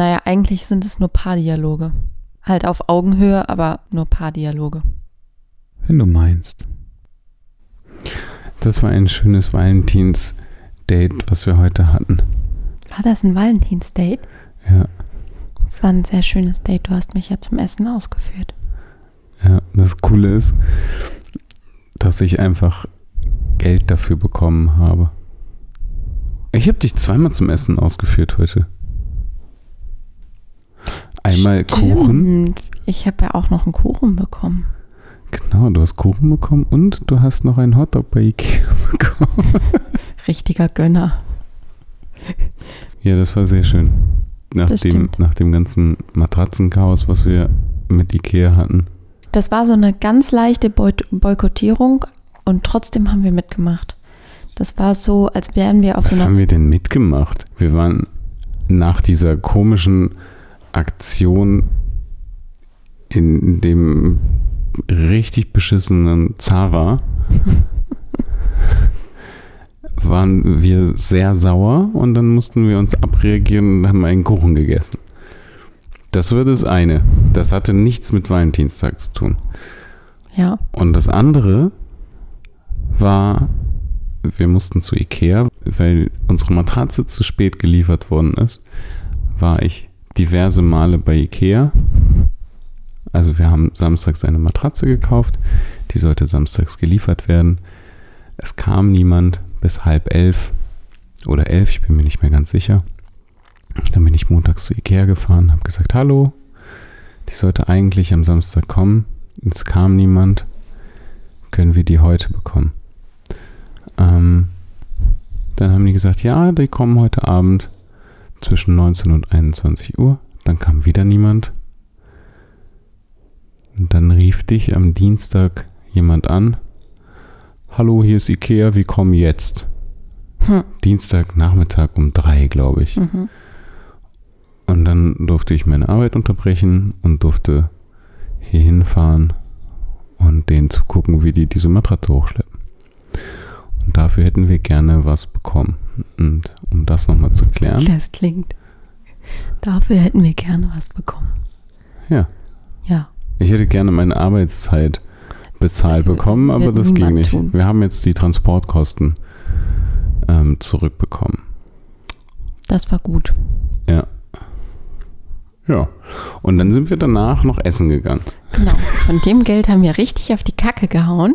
Naja, eigentlich sind es nur Paardialoge. Halt auf Augenhöhe, aber nur Paardialoge. Wenn du meinst. Das war ein schönes Valentins-Date, was wir heute hatten. War das ein Valentinsdate? Ja, Es war ein sehr schönes Date. Du hast mich ja zum Essen ausgeführt. ja. Das Coole ist, dass ich einfach Geld dafür bekommen habe. Ich habe dich zweimal zum Essen ausgeführt heute. Einmal Kuchen. Stimmt. Ich habe ja auch noch einen Kuchen bekommen. Genau, du hast Kuchen bekommen und du hast noch einen Hotdog bei Ikea bekommen. Richtiger Gönner. Ja, das war sehr schön. Nach, Das dem, stimmt. nach dem ganzen Matratzenchaos, was wir mit Ikea hatten. Das war so eine ganz leichte Boy- Boykottierung und trotzdem haben wir mitgemacht. Das war so, als wären wir auf Was so einer. haben wir denn mitgemacht? Wir waren nach dieser komischen Aktion in dem richtig beschissenen Zara waren wir sehr sauer und dann mussten wir uns abreagieren und haben einen Kuchen gegessen. Das war das eine. Das hatte nichts mit Valentinstag zu tun. Ja, Und das andere war, wir mussten zu Ikea, weil unsere Matratze zu spät geliefert worden ist, war ich diverse Male bei Ikea. Also wir haben samstags eine Matratze gekauft, die sollte samstags geliefert werden. Es kam niemand bis halb elf oder elf, ich bin mir nicht mehr ganz sicher. Dann bin ich montags zu Ikea gefahren, habe gesagt, hallo, die sollte eigentlich am Samstag kommen. Es kam niemand können wir die heute bekommen? Ähm, dann haben die gesagt, ja, die kommen heute Abend zwischen 19 und 21 Uhr. Dann kam wieder niemand. Und dann rief dich am Dienstag jemand an. Hallo, hier ist Ikea, wir kommen jetzt. Hm. Dienstagnachmittag um drei, glaube ich. mhm. Und dann durfte ich meine Arbeit unterbrechen und durfte hier hinfahren und denen zugucken, wie die diese Matratze hochschleppen. Und dafür hätten wir gerne was bekommen. Und um das nochmal zu klären, das klingt. Dafür hätten wir gerne was bekommen. ja, Ja, ich hätte gerne meine Arbeitszeit bezahlt bekommen, aber das ging nicht. tun. Wir haben jetzt die Transportkosten ähm, zurückbekommen. das war gut. Ja. Ja. Und dann sind wir danach noch essen gegangen Genau. Von dem Geld haben wir richtig auf die Kacke gehauen.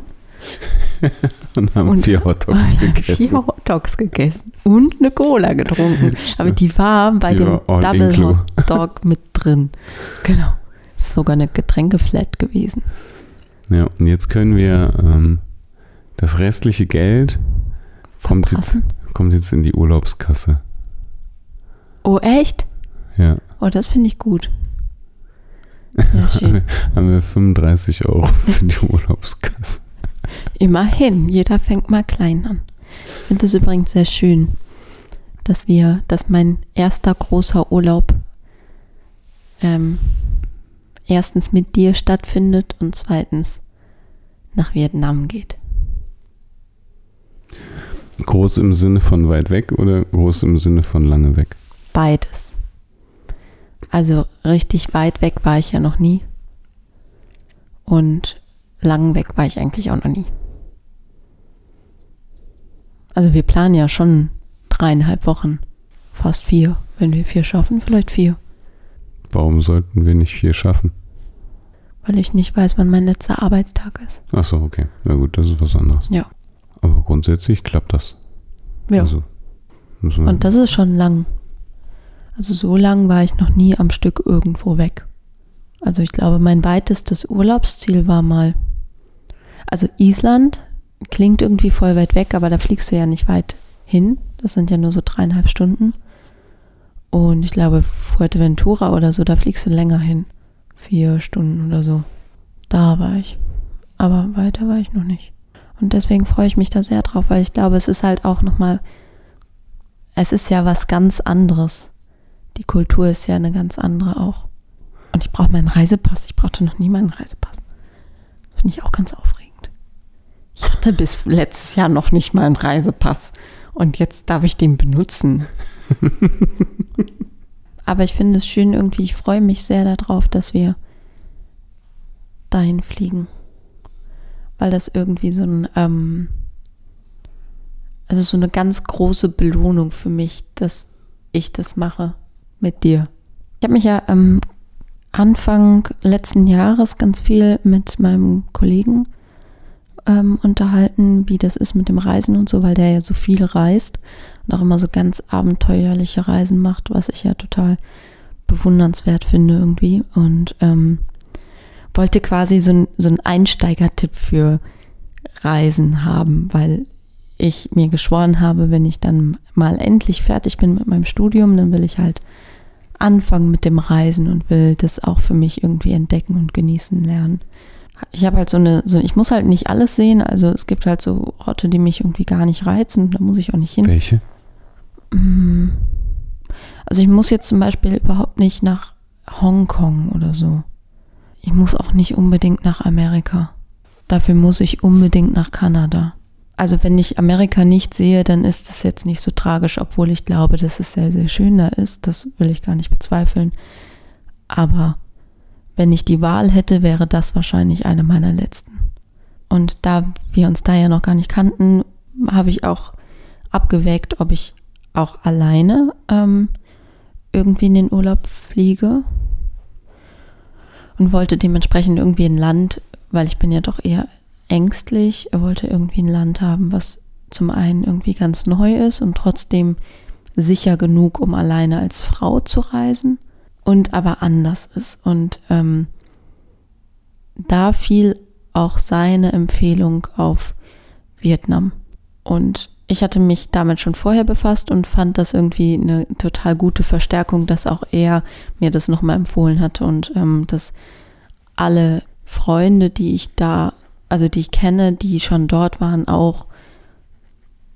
und haben Und vier Hotdogs gegessen. Vier Hotdogs gegessen und eine Cola getrunken. Aber die war bei Die dem war Double inclu. Hotdog mit drin. Genau. Ist sogar eine Getränkeflat gewesen. Ja, und jetzt können wir ähm, das restliche Geld kommt jetzt, kommt jetzt in die Urlaubskasse. Oh, echt? Ja, Oh, das finde ich gut. Ja, schön. haben wir 35 Euro für die Urlaubskasse. Immerhin, jeder fängt mal klein an. Ich finde es übrigens sehr schön, dass wir, dass mein erster großer Urlaub ähm, erstens mit dir stattfindet und zweitens nach Vietnam geht. Groß im Sinne von weit weg oder groß im Sinne von lange weg? Beides. Also richtig weit weg war ich ja noch nie. Und lang weg war ich eigentlich auch noch nie. Also wir planen ja schon dreieinhalb Wochen. Fast vier. Wenn wir vier schaffen, vielleicht vier. Warum sollten wir nicht vier schaffen? Weil ich nicht weiß, wann mein letzter Arbeitstag ist. Achso, okay. Na gut, das ist was anderes. Ja. Aber grundsätzlich klappt das. Ja. Also, Und das ist schon lang. Also so lang war ich noch nie am Stück irgendwo weg. Also ich glaube, mein weitestes Urlaubsziel war mal. Also Island klingt irgendwie voll weit weg, aber da fliegst du ja nicht weit hin. Das sind ja nur so dreieinhalb Stunden. Und ich glaube, Fuerteventura oder so, da fliegst du länger hin. Vier Stunden oder so. Da war ich. Aber weiter war ich noch nicht. Und deswegen freue ich mich da sehr drauf, weil ich glaube, es ist halt auch nochmal es ist ja was ganz anderes. Die Kultur ist ja eine ganz andere auch. Und ich brauche meinen Reisepass. Ich brauchte noch nie meinen Reisepass. Finde ich auch ganz aufregend. Ich hatte bis letztes Jahr noch nicht mal einen Reisepass. Und jetzt darf ich den benutzen. aber ich finde es schön irgendwie, ich freue mich sehr darauf, dass wir dahin fliegen. Weil das irgendwie so ein, ähm, also so eine ganz große Belohnung für mich, dass ich das mache mit dir. Ich habe mich ja ähm, Anfang letzten Jahres ganz viel mit meinem Kollegen ähm, unterhalten, wie das ist mit dem Reisen und so, weil der ja so viel reist und auch immer so ganz abenteuerliche Reisen macht, was ich ja total bewundernswert finde irgendwie. Und ähm, wollte quasi so, so einen Einsteigertipp für Reisen haben, weil ich mir geschworen habe, wenn ich dann mal endlich fertig bin mit meinem Studium, dann will ich halt anfangen mit dem Reisen und will das auch für mich irgendwie entdecken und genießen lernen. Ich habe halt so eine, so, ich muss halt nicht alles sehen, also es gibt halt so Orte, die mich irgendwie gar nicht reizen, da muss ich auch nicht hin. Welche? Mm. Also ich muss jetzt zum Beispiel überhaupt nicht nach Hongkong oder so. Ich muss auch nicht unbedingt nach Amerika. Dafür muss ich unbedingt nach Kanada. Also wenn ich Amerika nicht sehe, dann ist es jetzt nicht so tragisch, obwohl ich glaube, dass es sehr, sehr schön da ist. Das will ich gar nicht bezweifeln. Aber wenn ich die Wahl hätte, wäre das wahrscheinlich eine meiner letzten. Und da wir uns da ja noch gar nicht kannten, habe ich auch abgewägt, ob ich auch alleine ähm, irgendwie in den Urlaub fliege und wollte dementsprechend irgendwie ein Land, weil ich bin ja doch eher ängstlich. Er wollte irgendwie ein Land haben, was zum einen irgendwie ganz neu ist und trotzdem sicher genug, um alleine als Frau zu reisen und aber anders ist. Und ähm, da fiel auch seine Empfehlung auf Vietnam. Und ich hatte mich damit schon vorher befasst und fand das irgendwie eine total gute Verstärkung, dass auch er mir das nochmal empfohlen hatte und ähm, dass alle Freunde, die ich da also die ich kenne, die schon dort waren, auch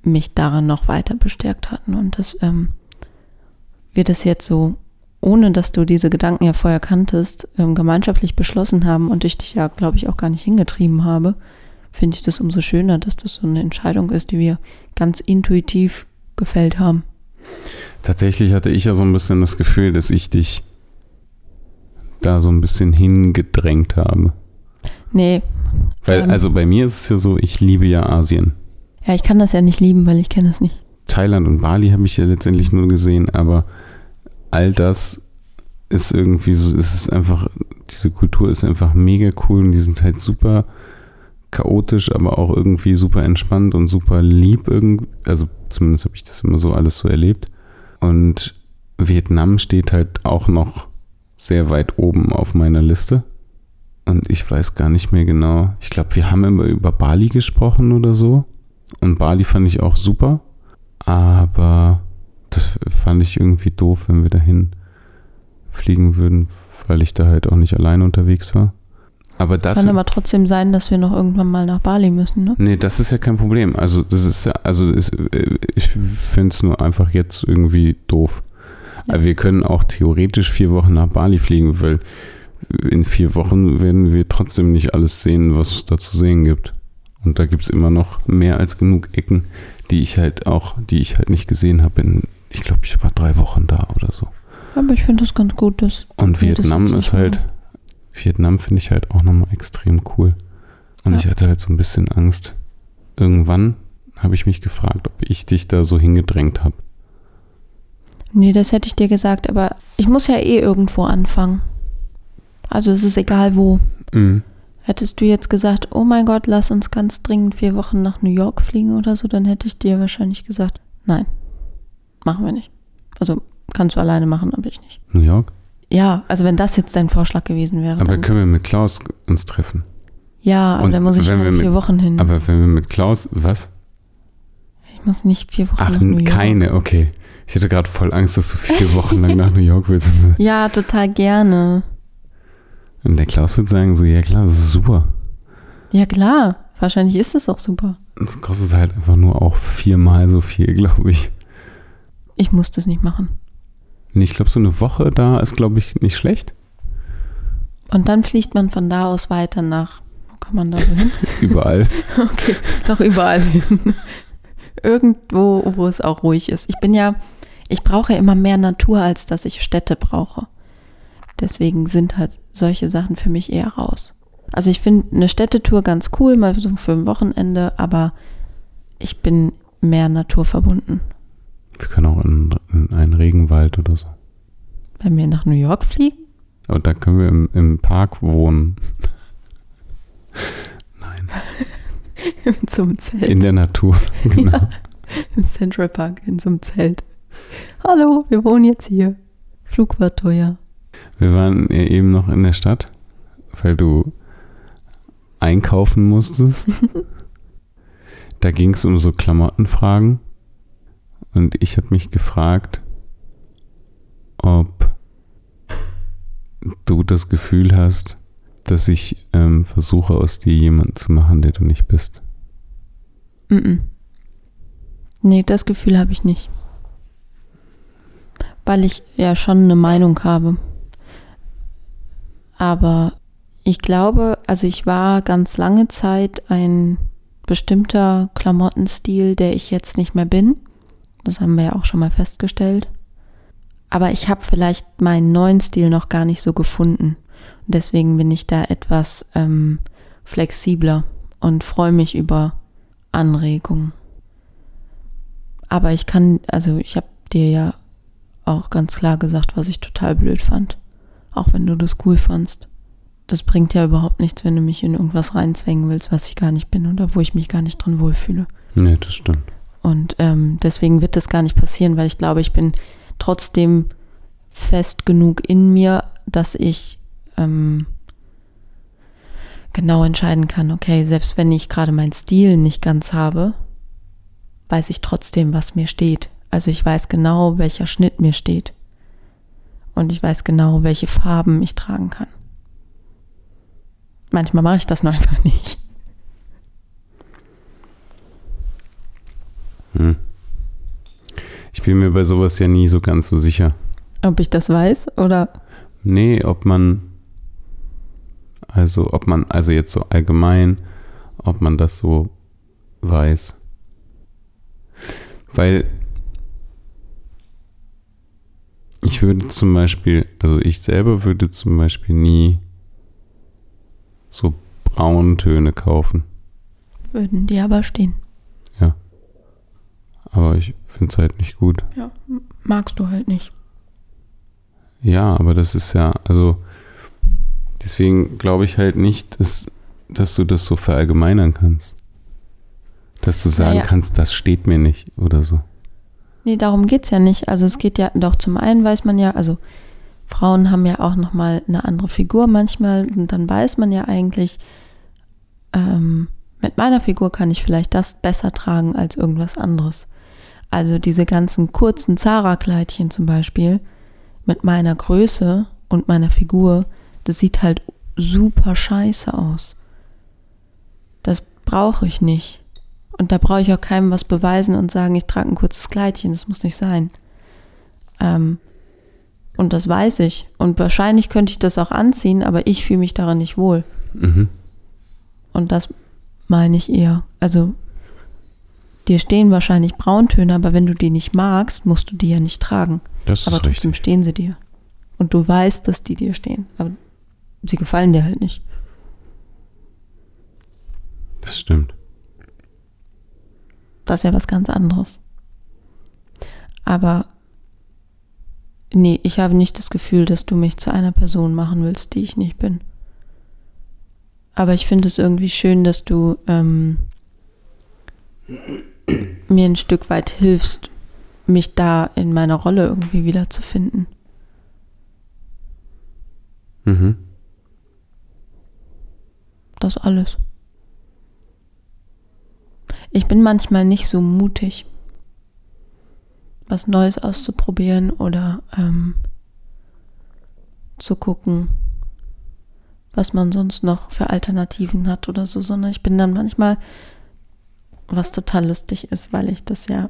mich daran noch weiter bestärkt hatten. Und dass ähm, wir das jetzt so, ohne dass du diese Gedanken ja vorher kanntest, ähm, gemeinschaftlich beschlossen haben und ich dich ja, glaube ich, auch gar nicht hingetrieben habe, finde ich das umso schöner, dass das so eine Entscheidung ist, die wir ganz intuitiv gefällt haben. Tatsächlich hatte ich ja so ein bisschen das Gefühl, dass ich dich da so ein bisschen hingedrängt habe. Nee, weil, ähm, also bei mir ist es ja so, ich liebe ja Asien. Ja, ich kann das ja nicht lieben, weil ich kenne es nicht. Thailand und Bali habe ich ja letztendlich nur gesehen, aber all das ist irgendwie so, es ist einfach, diese Kultur ist einfach mega cool und die sind halt super chaotisch, aber auch irgendwie super entspannt und super lieb irgendwie. Also zumindest habe ich das immer so alles so erlebt. Und Vietnam steht halt auch noch sehr weit oben auf meiner Liste. Und ich weiß gar nicht mehr genau. Ich glaube, wir haben immer über Bali gesprochen oder so. Und Bali fand ich auch super. Aber das fand ich irgendwie doof, wenn wir dahin fliegen würden, weil ich da halt auch nicht alleine unterwegs war. Aber das kann aber trotzdem sein, dass wir noch irgendwann mal nach Bali müssen, ne? Nee, das ist ja kein Problem. Also das ist ja, also ist, ich finde es nur einfach jetzt irgendwie doof. Ja. Aber wir können auch theoretisch vier Wochen nach Bali fliegen, weil in vier Wochen werden wir trotzdem nicht alles sehen, was es da zu sehen gibt. Und da gibt es immer noch mehr als genug Ecken, die ich halt auch, die ich halt nicht gesehen habe. Ich glaube, ich war drei Wochen da oder so. Aber ich finde das ganz gut. Dass Und Vietnam das ist halt, Vietnam finde ich halt auch nochmal extrem cool. Und ja. ich hatte halt so ein bisschen Angst. Irgendwann habe ich mich gefragt, ob ich dich da so hingedrängt habe. Nee, das hätte ich dir gesagt, aber ich muss ja eh irgendwo anfangen. Also es ist egal wo. Mhm. Hättest du jetzt gesagt, oh mein Gott, lass uns ganz dringend vier Wochen nach New York fliegen oder so, dann hätte ich dir wahrscheinlich gesagt, nein, machen wir nicht. Also kannst du alleine machen, aber ich nicht. New York? Ja, also wenn das jetzt dein Vorschlag gewesen wäre. Aber können wir mit Klaus uns treffen? Ja, aber dann muss ich halt vier Wochen hin. Aber wenn wir mit Klaus, was? Ich muss nicht vier Wochen Ach, nach New York. keine, okay. Ich hatte gerade voll Angst, dass du vier Wochen lang nach New York willst. Ja, total gerne. Und der Klaus wird sagen, so, ja klar, das ist super. Ja klar, wahrscheinlich ist es auch super. Das kostet halt einfach nur auch viermal so viel, glaube ich. Ich muss das nicht machen. Nee, ich glaube, so eine Woche da ist, glaube ich, nicht schlecht. Und dann fliegt man von da aus weiter nach, wo kann man da so hin? überall. okay, noch überall hin. Irgendwo, wo es auch ruhig ist. Ich bin ja, Ich brauche immer mehr Natur, als dass ich Städte brauche. Deswegen sind halt solche Sachen für mich eher raus. Also ich finde eine Städtetour ganz cool, mal so für ein Wochenende, aber ich bin mehr naturverbunden. Wir können auch in, in einen Regenwald oder so. Wenn wir nach New York fliegen? Und da können wir im, im Park wohnen. Nein. in so einem Zelt. In der Natur, genau. Ja, Im Central Park, in so einem Zelt. Hallo, wir wohnen jetzt hier. Flug war teuer. Wir waren eben noch in der Stadt, weil du einkaufen musstest. da ging es um so Klamottenfragen. Und ich habe mich gefragt, ob du das Gefühl hast, dass ich ähm, versuche, aus dir jemanden zu machen, der du nicht bist. Mm -mm. Nee, das Gefühl habe ich nicht. Weil ich ja schon eine Meinung habe. Aber ich glaube, also ich war ganz lange Zeit ein bestimmter Klamottenstil, der ich jetzt nicht mehr bin. Das haben wir ja auch schon mal festgestellt. Aber ich habe vielleicht meinen neuen Stil noch gar nicht so gefunden. Und deswegen bin ich da etwas ähm, flexibler und freue mich über Anregungen. Aber ich kann, also ich habe dir ja auch ganz klar gesagt, was ich total blöd fand. Auch wenn du das cool fandst. Das bringt ja überhaupt nichts, wenn du mich in irgendwas reinzwängen willst, was ich gar nicht bin oder wo ich mich gar nicht drin wohlfühle. Nee, das stimmt. Und ähm, deswegen wird das gar nicht passieren, weil ich glaube, ich bin trotzdem fest genug in mir, dass ich ähm, genau entscheiden kann, okay, selbst wenn ich gerade meinen Stil nicht ganz habe, weiß ich trotzdem, was mir steht. Also ich weiß genau, welcher Schnitt mir steht. Und ich weiß genau, welche Farben ich tragen kann. Manchmal mache ich das noch einfach nicht. Hm. Ich bin mir bei sowas ja nie so ganz so sicher. Ob ich das weiß oder? Nee, ob man, also ob man, also jetzt so allgemein, ob man das so weiß. Weil ich würde zum Beispiel, also ich selber würde zum Beispiel nie so Brauntöne kaufen. Würden die aber stehen. Aber ich finde es halt nicht gut. Ja, magst du halt nicht. Ja, aber das ist ja, also deswegen glaube ich halt nicht, dass, dass du das so verallgemeinern kannst. Dass du sagen Naja. kannst, das steht mir nicht oder so. Nee, darum geht's ja nicht. Also es geht ja, doch zum einen weiß man ja, also Frauen haben ja auch nochmal eine andere Figur manchmal und dann weiß man ja eigentlich, ähm, mit meiner Figur kann ich vielleicht das besser tragen als irgendwas anderes. Also diese ganzen kurzen Zara-Kleidchen zum Beispiel mit meiner Größe und meiner Figur, das sieht halt super scheiße aus. Das brauche ich nicht. Und da brauche ich auch keinem was beweisen und sagen, ich trage ein kurzes Kleidchen. Das muss nicht sein. Ähm, und das weiß ich. Und wahrscheinlich könnte ich das auch anziehen, aber ich fühle mich darin nicht wohl. Mhm. Und das meine ich eher. Also, dir stehen wahrscheinlich Brauntöne, aber wenn du die nicht magst, musst du die ja nicht tragen. Das aber ist trotzdem richtig. stehen sie dir. Und du weißt, dass die dir stehen. Aber sie gefallen dir halt nicht. Das stimmt. Das ist ja was ganz anderes. Aber nee, ich habe nicht das Gefühl, dass du mich zu einer Person machen willst, die ich nicht bin. Aber ich finde es irgendwie schön, dass du ähm, mir ein Stück weit hilfst, mich da in meiner Rolle irgendwie wiederzufinden. Mhm. Das alles. Ich bin manchmal nicht so mutig, was Neues auszuprobieren oder ähm, zu gucken, was man sonst noch für Alternativen hat oder so, sondern ich bin dann manchmal, was total lustig ist, weil ich das ja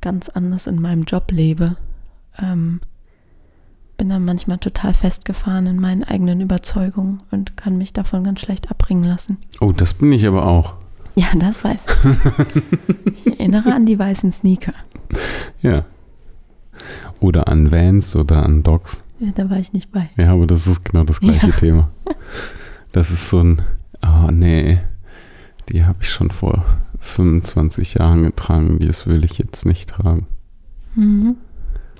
ganz anders in meinem Job lebe, ähm, bin dann manchmal total festgefahren in meinen eigenen Überzeugungen und kann mich davon ganz schlecht abbringen lassen. Oh, das bin ich aber auch. Ja, das weiß ich. ich erinnere an die weißen Sneaker. Ja. Oder an Vans oder an Docs. Ja, da war ich nicht bei. Ja, aber das ist genau das gleiche Ja. Thema. Das ist so ein, oh nee, die habe ich schon vor 25 Jahren getragen, das will ich jetzt nicht tragen. Mhm.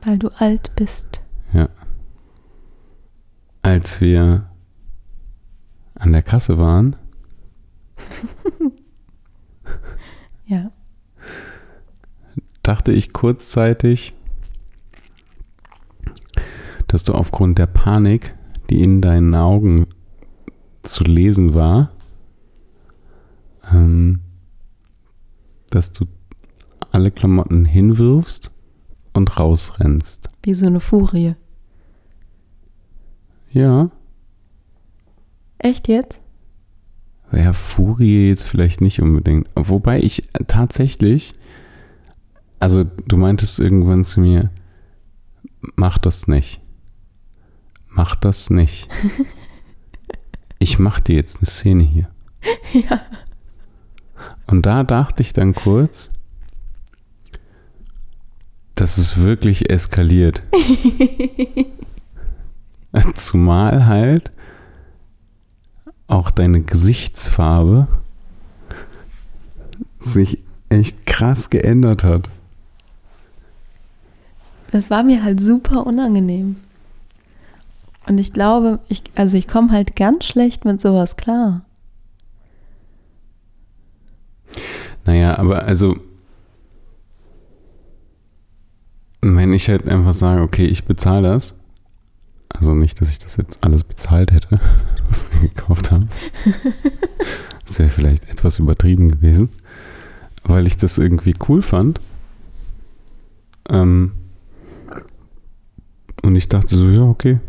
Weil du alt bist. Als wir an der Kasse waren, Ja. dachte ich kurzzeitig, dass du aufgrund der Panik, die in deinen Augen zu lesen war, ähm, dass du alle Klamotten hinwirfst und rausrennst. Wie so eine Furie. Ja, Echt jetzt? wäre Furie jetzt vielleicht nicht unbedingt. Wobei ich tatsächlich, also du meintest irgendwann zu mir, mach das nicht. Mach das nicht. Ich mach dir jetzt eine Szene hier. ja. Und da dachte ich dann kurz, dass es wirklich eskaliert. Zumal halt auch deine Gesichtsfarbe sich echt krass geändert hat. Das war mir halt super unangenehm. Und ich glaube, ich, also ich komme halt ganz schlecht mit sowas klar. Naja, aber also, wenn ich halt einfach sage, okay, ich bezahle das, also nicht, dass ich das jetzt alles bezahlt hätte, was wir gekauft haben. Das wäre vielleicht etwas übertrieben gewesen, weil ich das irgendwie cool fand. Ähm, und ich dachte so, ja, okay.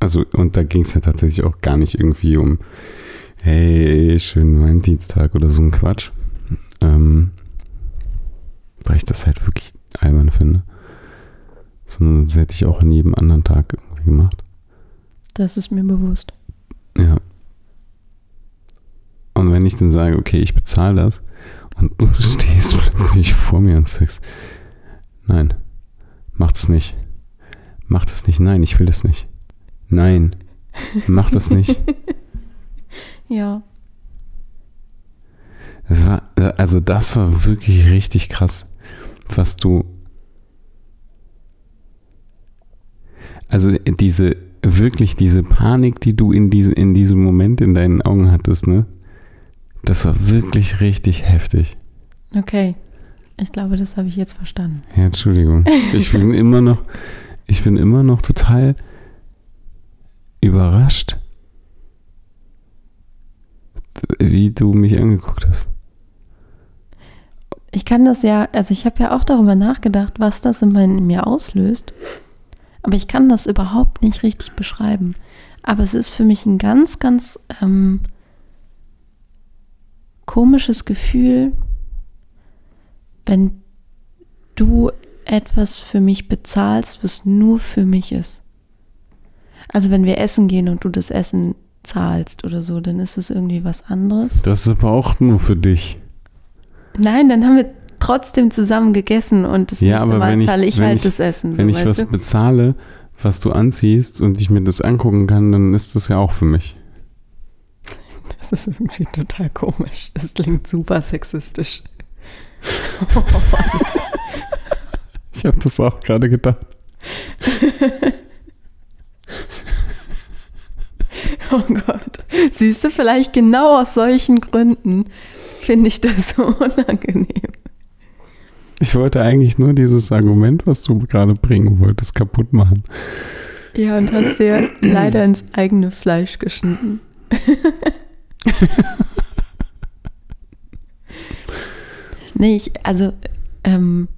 Also, und da ging es ja tatsächlich auch gar nicht irgendwie um, hey, schönen Valentinstag oder so ein Quatsch. Ähm, weil ich das halt wirklich albern finde. Sondern das hätte ich auch an jedem anderen Tag irgendwie gemacht. Das ist mir bewusst. Ja. Und wenn ich dann sage, okay, ich bezahle das und du stehst plötzlich vor mir und sagst, nein, mach das nicht. Mach das nicht. Nein, ich will das nicht. Nein, mach das nicht. Ja. Das war, also das war wirklich richtig krass, was du. Also diese, wirklich diese Panik, die du in, diese, in diesem Moment in deinen Augen hattest, ne? Das war wirklich richtig heftig. Okay. Ich glaube, das habe ich jetzt verstanden. Ja, Entschuldigung. Ich bin immer noch, ich bin immer noch total überrascht, wie du mich angeguckt hast. Ich kann das ja, also ich habe ja auch darüber nachgedacht, was das in, mein, in mir auslöst. Aber ich kann das überhaupt nicht richtig beschreiben. Aber es ist für mich ein ganz, ganz ähm, komisches Gefühl, wenn du etwas für mich bezahlst, was nur für mich ist. Also wenn wir essen gehen und du das Essen zahlst oder so, dann ist es irgendwie was anderes. Das ist aber auch nur für dich. Nein, dann haben wir trotzdem zusammen gegessen und das Ja, nächste Mal ich- zahle ich wenn halt ich- das Essen. Wenn so, ich was du? bezahle, was du anziehst und ich mir das angucken kann, dann ist das ja auch für mich. Das ist irgendwie total komisch. Das klingt super sexistisch. Ich habe das auch gerade gedacht. Oh Gott. Siehst du, vielleicht genau aus solchen Gründen finde ich das so unangenehm. Ich wollte eigentlich nur dieses Argument, was du gerade bringen wolltest, kaputt machen. Ja, und hast dir leider ins eigene Fleisch geschnitten. nee, ich, also, ähm,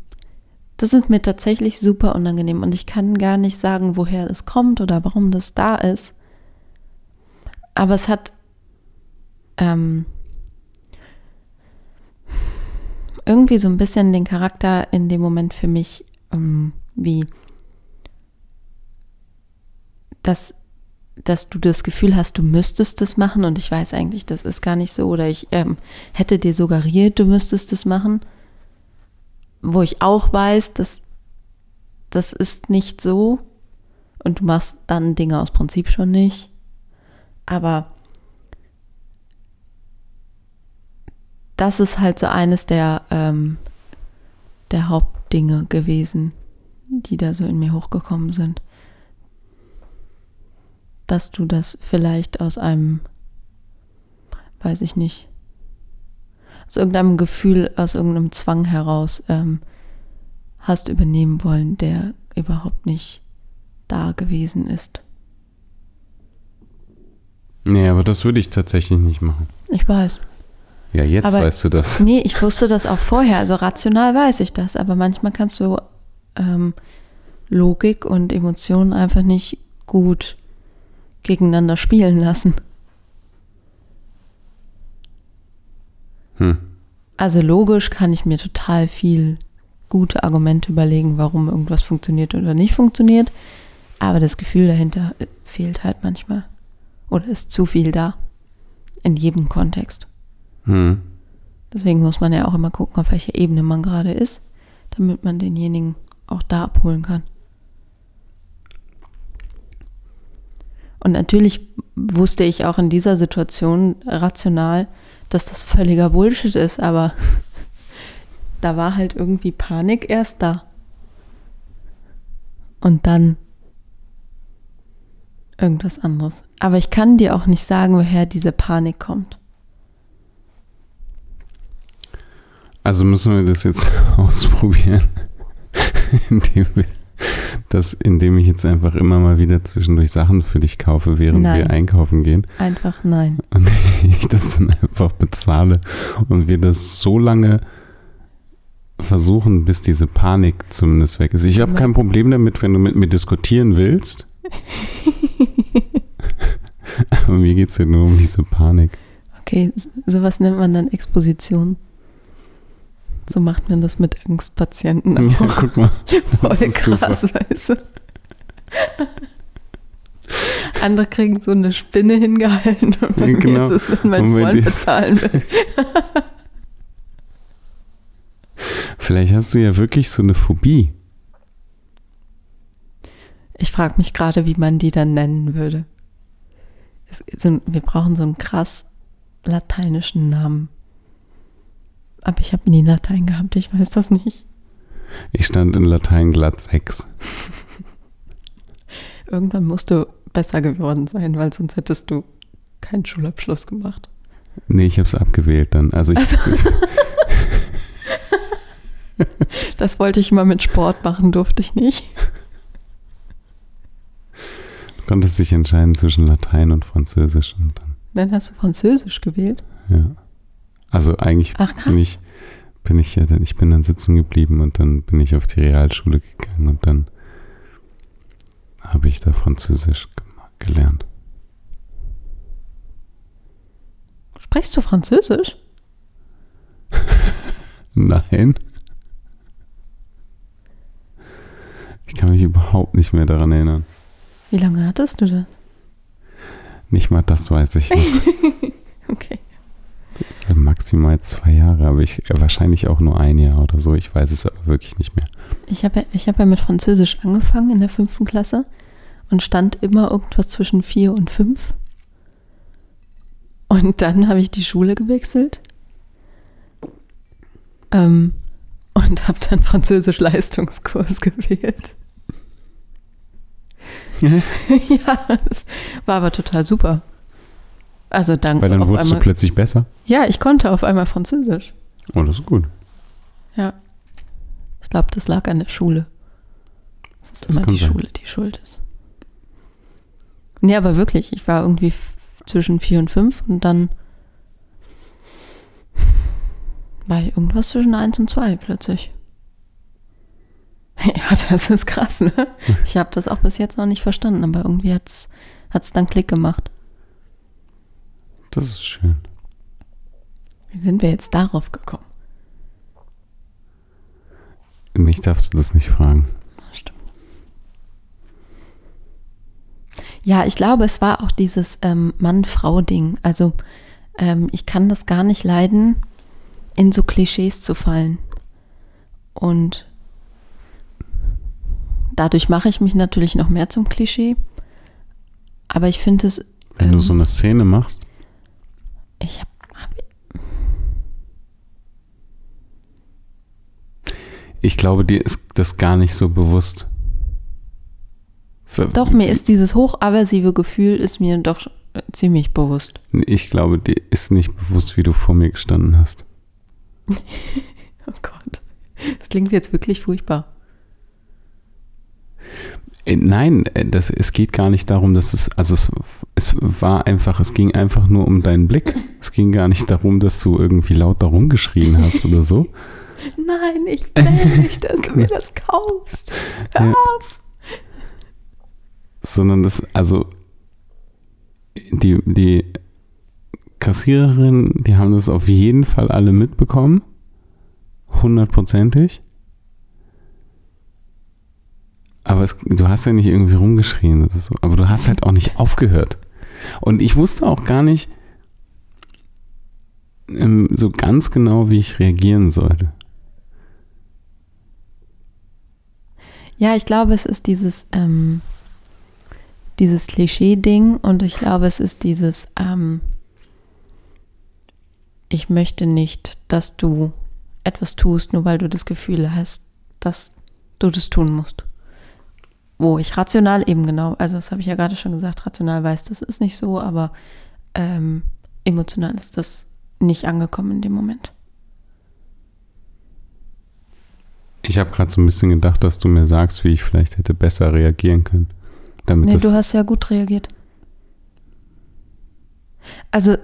das ist mir tatsächlich super unangenehm und ich kann gar nicht sagen, woher das kommt oder warum das da ist. Aber es hat ähm, irgendwie so ein bisschen den Charakter in dem Moment für mich ähm, wie, dass, dass du das Gefühl hast, du müsstest das machen und ich weiß eigentlich, das ist gar nicht so oder ich ähm, hätte dir suggeriert, du müsstest das machen, wo ich auch weiß, dass das ist nicht so und du machst dann Dinge aus Prinzip schon nicht. Aber das ist halt so eines der, ähm, der Hauptdinge gewesen, die da so in mir hochgekommen sind. Dass du das vielleicht aus einem, weiß ich nicht, aus irgendeinem Gefühl, aus irgendeinem Zwang heraus ähm, hast übernehmen wollen, der überhaupt nicht da gewesen ist. Nee, aber das würde ich tatsächlich nicht machen. Ich weiß. Ja, jetzt Aber- weißt du das. Nee, ich wusste das auch vorher. Also rational weiß ich das. Aber manchmal kannst du ähm, Logik und Emotionen einfach nicht gut gegeneinander spielen lassen. Hm. Also logisch kann ich mir total viel gute Argumente überlegen, warum irgendwas funktioniert oder nicht funktioniert. Aber das Gefühl dahinter fehlt halt manchmal. Oder ist zu viel da. In jedem Kontext. Hm. Deswegen muss man ja auch immer gucken, auf welcher Ebene man gerade ist, damit man denjenigen auch da abholen kann. Und natürlich wusste ich auch in dieser Situation rational, dass das völliger Bullshit ist, aber da war halt irgendwie Panik erst da. Und dann irgendwas anderes. Aber ich kann dir auch nicht sagen, woher diese Panik kommt. Also müssen wir das jetzt ausprobieren, indem, wir das, indem ich jetzt einfach immer mal wieder zwischendurch Sachen für dich kaufe, während Nein. wir einkaufen gehen Einfach nein. und ich das dann einfach bezahle und wir das so lange versuchen, bis diese Panik zumindest weg ist. Ich habe kein Problem damit, wenn du mit mir diskutieren willst. Aber mir geht es ja nur um diese Panik. Okay, sowas nennt man dann Exposition. So macht man das mit Angstpatienten Ja, auch. guck mal. Voll das ist krass, weißt du. Andere kriegen so eine Spinne hingehalten und bei Ja, genau. mir ist es, wenn mein Freund bezahlen will. Vielleicht hast du ja wirklich so eine Phobie. Ich frage mich gerade, wie man die dann nennen würde. Es, so, wir brauchen so einen krass lateinischen Namen. Aber ich habe nie Latein gehabt, ich weiß das nicht. Ich stand in Latein glatt 6. Irgendwann musst du besser geworden sein, weil sonst hättest du keinen Schulabschluss gemacht. Nee, ich habe es abgewählt dann. Also ich, Das wollte ich mal mit Sport machen, durfte ich nicht. konntest dich entscheiden zwischen Latein und Französisch. Und dann, Dann hast du Französisch gewählt. ja. Also eigentlich Ach bin ich, bin ich ja dann, ich bin dann sitzen geblieben und dann bin ich auf die Realschule gegangen und dann habe ich da Französisch gelernt. Sprichst du Französisch? Nein. Ich kann mich überhaupt nicht mehr daran erinnern. Wie lange hattest du das? Nicht mal das weiß ich noch. Okay. Maximal zwei Jahre, aber ich wahrscheinlich auch nur ein Jahr oder so. Ich weiß es aber wirklich nicht mehr. Ich habe ja, ich hab ja mit Französisch angefangen in der fünften Klasse und stand immer irgendwas zwischen vier und fünf. Und dann habe ich die Schule gewechselt ähm, und habe dann Französisch-Leistungskurs gewählt. ja, das war aber total super. Also dank Weil dann wurdest du plötzlich besser. Ja, ich konnte auf einmal Französisch. Oh, das ist gut. Ja. Ich glaube, das lag an der Schule. Es ist Das immer die sein. Schule, die schuld ist. Nee, aber wirklich, ich war irgendwie zwischen vier und fünf und dann war ich irgendwas zwischen eins und zwei plötzlich. Ja, das ist krass, ne? Ich habe das auch bis jetzt noch nicht verstanden, aber irgendwie hat es dann Klick gemacht. Das ist schön. Wie sind wir jetzt darauf gekommen? Mich darfst du das nicht fragen. Stimmt. Ja, ich glaube, es war auch dieses ähm, Mann-Frau-Ding. Also ähm, ich kann das gar nicht leiden, in so Klischees zu fallen. Und dadurch mache ich mich natürlich noch mehr zum Klischee. Aber ich finde es. Wenn ähm, du so eine Szene machst, Ich hab, hab, ich glaube, dir ist das gar nicht so bewusst. Doch, mir ist dieses hochaversive Gefühl ist mir doch ziemlich bewusst. Ich glaube, dir ist nicht bewusst, wie du vor mir gestanden hast. Oh Gott. Das klingt jetzt wirklich furchtbar. Äh, Nein, äh, das, es geht gar nicht darum, dass es, also es, es war einfach, es ging einfach nur um deinen Blick. Es ging gar nicht darum, dass du irgendwie laut darum geschrien hast oder so. Nein, ich will nicht, dass du mir das kaufst. Hör Ja. auf. sondern das, also die, die Kassiererin, die haben das auf jeden Fall alle mitbekommen. Hundertprozentig. Aber es, du hast ja nicht irgendwie rumgeschrien oder so. Aber du hast halt auch nicht aufgehört. Und ich wusste auch gar nicht ähm, so ganz genau, wie ich reagieren sollte. Ja, ich glaube, es ist dieses, ähm, dieses Klischee-Ding und ich glaube, es ist dieses, ähm, ich möchte nicht, dass du etwas tust, nur weil du das Gefühl hast, dass du das tun musst. Wo ich rational eben genau, also das habe ich ja gerade schon gesagt, rational weiß, das ist nicht so, aber ähm, emotional ist das nicht angekommen in dem Moment. Ich habe gerade so ein bisschen gedacht, dass du mir sagst, wie ich vielleicht hätte besser reagieren können. Damit Nee, du hast ja gut reagiert. Also,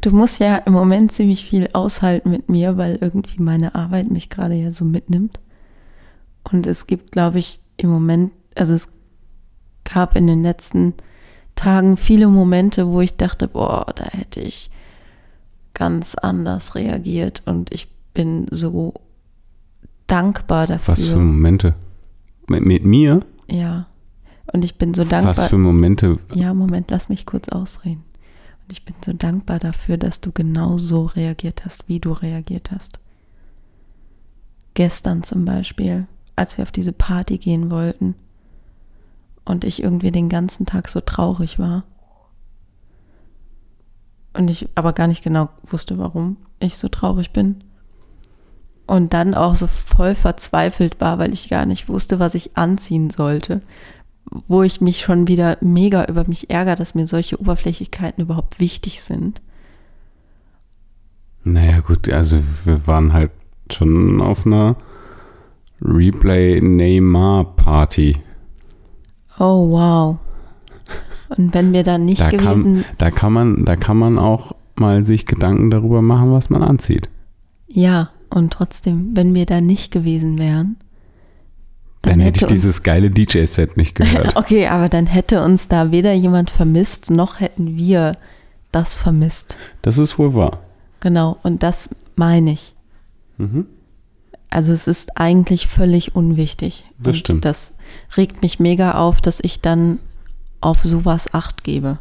du musst ja im Moment ziemlich viel aushalten mit mir, weil irgendwie meine Arbeit mich gerade ja so mitnimmt. Und es gibt, glaube ich, im Moment, also es gab in den letzten Tagen viele Momente, wo ich dachte, boah, da hätte ich ganz anders reagiert. Und ich bin so dankbar dafür. was für Momente? Mit, mit mir? Ja. Und ich bin so Was dankbar. für Momente? Ja, Moment, lass mich kurz ausreden. Und ich bin so dankbar dafür, dass du genau so reagiert hast, wie du reagiert hast. Gestern zum Beispiel, als wir auf diese Party gehen wollten und ich irgendwie den ganzen Tag so traurig war. Und ich aber gar nicht genau wusste, warum ich so traurig bin. Und dann auch so voll verzweifelt war, weil ich gar nicht wusste, was ich anziehen sollte wo ich mich schon wieder mega über mich ärgere, dass mir solche Oberflächlichkeiten überhaupt wichtig sind. Naja, gut, also wir waren halt schon auf einer Replay Neymar Party. Oh wow. Und wenn wir dann nicht Da gewesen, kann, da kann man, da kann man auch mal sich Gedanken darüber machen, was man anzieht. ja, und trotzdem, wenn wir da nicht gewesen wären, Dann, hätte ich dieses geile DJ-Set nicht gehört. Okay, aber dann hätte uns da weder jemand vermisst, noch hätten wir das vermisst. Das ist wohl wahr. Genau, und das meine ich. Mhm. Also es ist eigentlich völlig unwichtig. Das und stimmt. Das regt mich mega auf, dass ich dann auf sowas Acht gebe,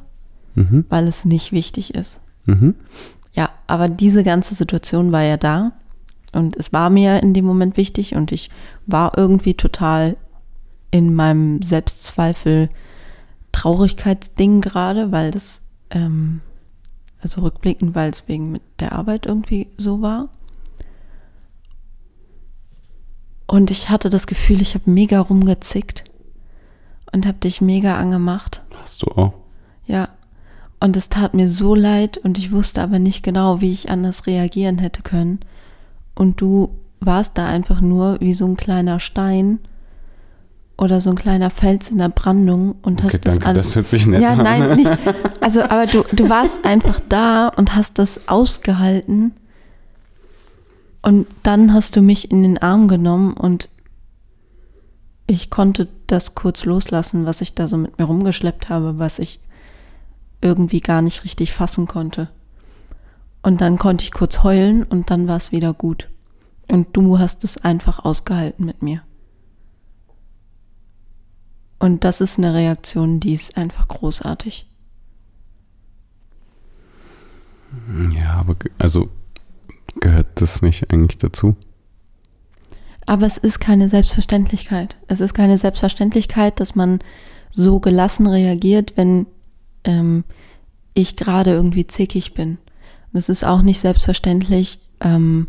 Mhm. weil es nicht wichtig ist. Mhm. Ja, aber diese ganze Situation war ja da und es war mir in dem Moment wichtig und ich war irgendwie total in meinem Selbstzweifel Traurigkeitsding gerade, weil das, ähm, also rückblickend, weil es wegen mit der Arbeit irgendwie so war. Und ich hatte das Gefühl, ich habe mega rumgezickt und habe dich mega angemacht. Hast du auch. Ja. Und es tat mir so leid und ich wusste aber nicht genau, wie ich anders reagieren hätte können. Und du warst da einfach nur wie so ein kleiner Stein oder so ein kleiner Fels in der Brandung und Okay, hast das danke, alles. das hört sich nett ja, an. nein, nicht. Also, aber du, du warst einfach da und hast das ausgehalten. Und dann hast du mich in den Arm genommen und ich konnte das kurz loslassen, was ich da so mit mir rumgeschleppt habe, was ich irgendwie gar nicht richtig fassen konnte. Und dann konnte ich kurz heulen und dann war es wieder gut. Und du hast es einfach ausgehalten mit mir. Und das ist eine Reaktion, die ist einfach großartig. Ja, aber also gehört das nicht eigentlich dazu? Aber es ist keine Selbstverständlichkeit. Es ist keine Selbstverständlichkeit, dass man so gelassen reagiert, wenn ähm, ich gerade irgendwie zickig bin. Und es ist auch nicht selbstverständlich ähm,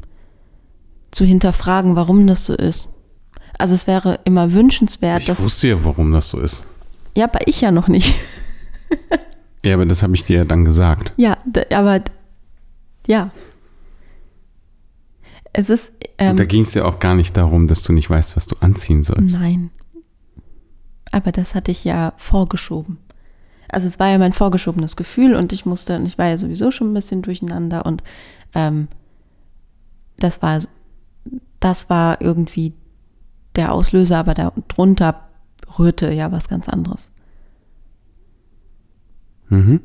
zu hinterfragen, warum das so ist. Also es wäre immer wünschenswert, Ich dass. wusste ja, warum das so ist. Ja, aber ich ja noch nicht. Ja, aber das habe ich dir ja dann gesagt. Ja, aber ja. Es ist. Ähm, Und da ging es ja auch gar nicht darum, dass du nicht weißt, was du anziehen sollst. Nein. Aber das hatte ich ja vorgeschoben. Also es war ja mein vorgeschobenes Gefühl und ich musste, und ich war ja sowieso schon ein bisschen durcheinander und ähm, das war, das war irgendwie der Auslöser, aber darunter rührte ja was ganz anderes. Mhm.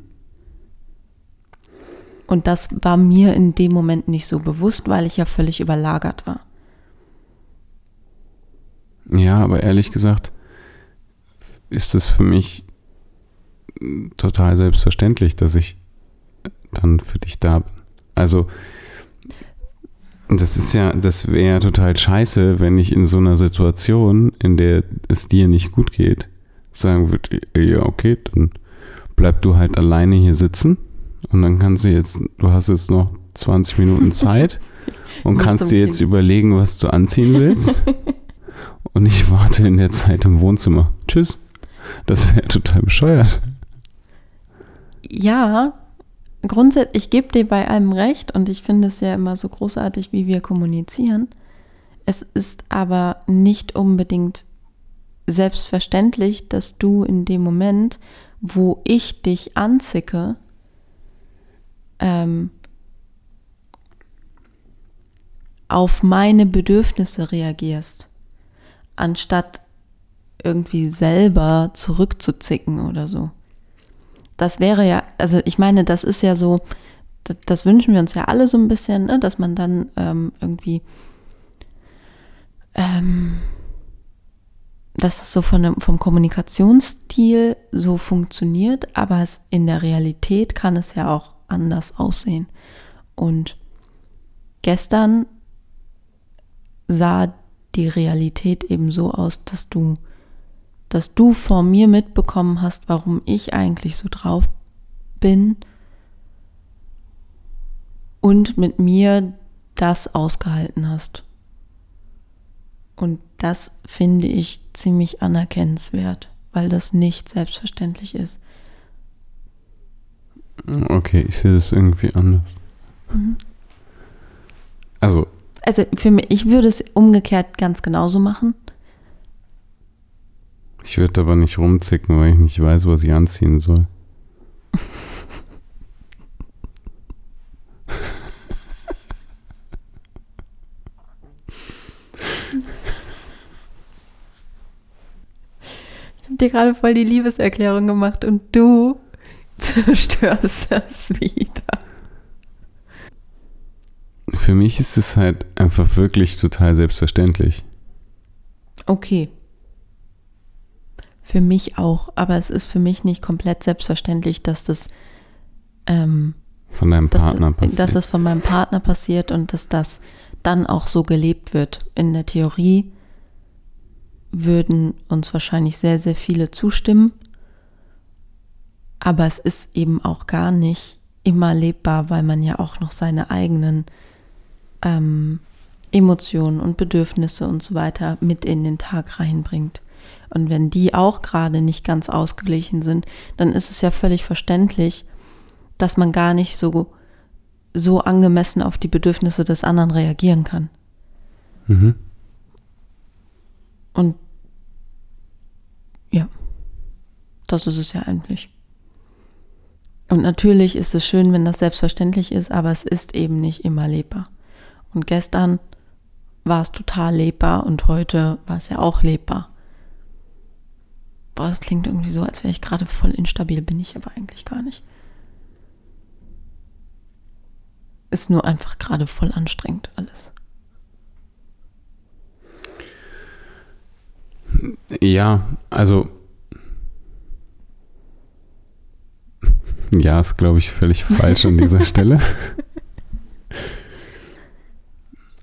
Und das war mir in dem Moment nicht so bewusst, weil ich ja völlig überlagert war. Ja, aber ehrlich gesagt ist es für mich total selbstverständlich, dass ich dann für dich da bin. Also das ist ja, das wäre total scheiße, wenn ich in so einer Situation, in der es dir nicht gut geht, sagen würde, ja okay, dann bleib du halt alleine hier sitzen und dann kannst du jetzt, du hast jetzt noch 20 Minuten Zeit und kannst dir jetzt Kind. überlegen, was du anziehen willst. und ich warte in der Zeit im Wohnzimmer. Tschüss. Das wäre total bescheuert. Ja, grundsätzlich, ich gebe dir bei allem recht und ich finde es ja immer so großartig, wie wir kommunizieren. Es ist aber nicht unbedingt selbstverständlich, dass du in dem Moment, wo ich dich anzicke, ähm, auf meine Bedürfnisse reagierst, anstatt irgendwie selber zurückzuzicken oder so. Das wäre ja, also ich meine, das ist ja so, das, das wünschen wir uns ja alle so ein bisschen, ne, dass man dann ähm, irgendwie, ähm, dass es so von dem, vom Kommunikationsstil so funktioniert, aber es in der Realität kann es ja auch anders aussehen. Und gestern sah die Realität eben so aus, dass du dass du vor mir mitbekommen hast, warum ich eigentlich so drauf bin und mit mir das ausgehalten hast. Und das finde ich ziemlich anerkennenswert, weil das nicht selbstverständlich ist. Okay, ich sehe das irgendwie anders. Also, Also für mich, ich würde es umgekehrt ganz genauso machen. ich würde aber nicht rumzicken, weil ich nicht weiß, was ich anziehen soll. Ich habe dir gerade voll die Liebeserklärung gemacht und du zerstörst das wieder. Für mich ist es halt einfach wirklich total selbstverständlich. Okay. Für mich auch, aber es ist für mich nicht komplett selbstverständlich, dass das, ähm, Von deinem dass, Partner passiert. dass das von meinem Partner passiert und dass das dann auch so gelebt wird. In der Theorie würden uns wahrscheinlich sehr, sehr viele zustimmen, aber es ist eben auch gar nicht immer lebbar, weil man ja auch noch seine eigenen ähm, Emotionen und Bedürfnisse und so weiter mit in den Tag reinbringt. Und wenn die auch gerade nicht ganz ausgeglichen sind, dann ist es ja völlig verständlich, dass man gar nicht so, so angemessen auf die Bedürfnisse des anderen reagieren kann. mhm. Und ja, das ist es ja eigentlich. Und natürlich ist es schön, wenn das selbstverständlich ist, aber es ist eben nicht immer lebbar. Und gestern war es total lebbar und heute war es ja auch lebbar. Boah, es klingt irgendwie so, als wäre ich gerade voll instabil, bin ich aber eigentlich gar nicht. Ist nur einfach gerade voll anstrengend alles. Ja, also. Ja, ist, glaube ich, völlig falsch an dieser Stelle.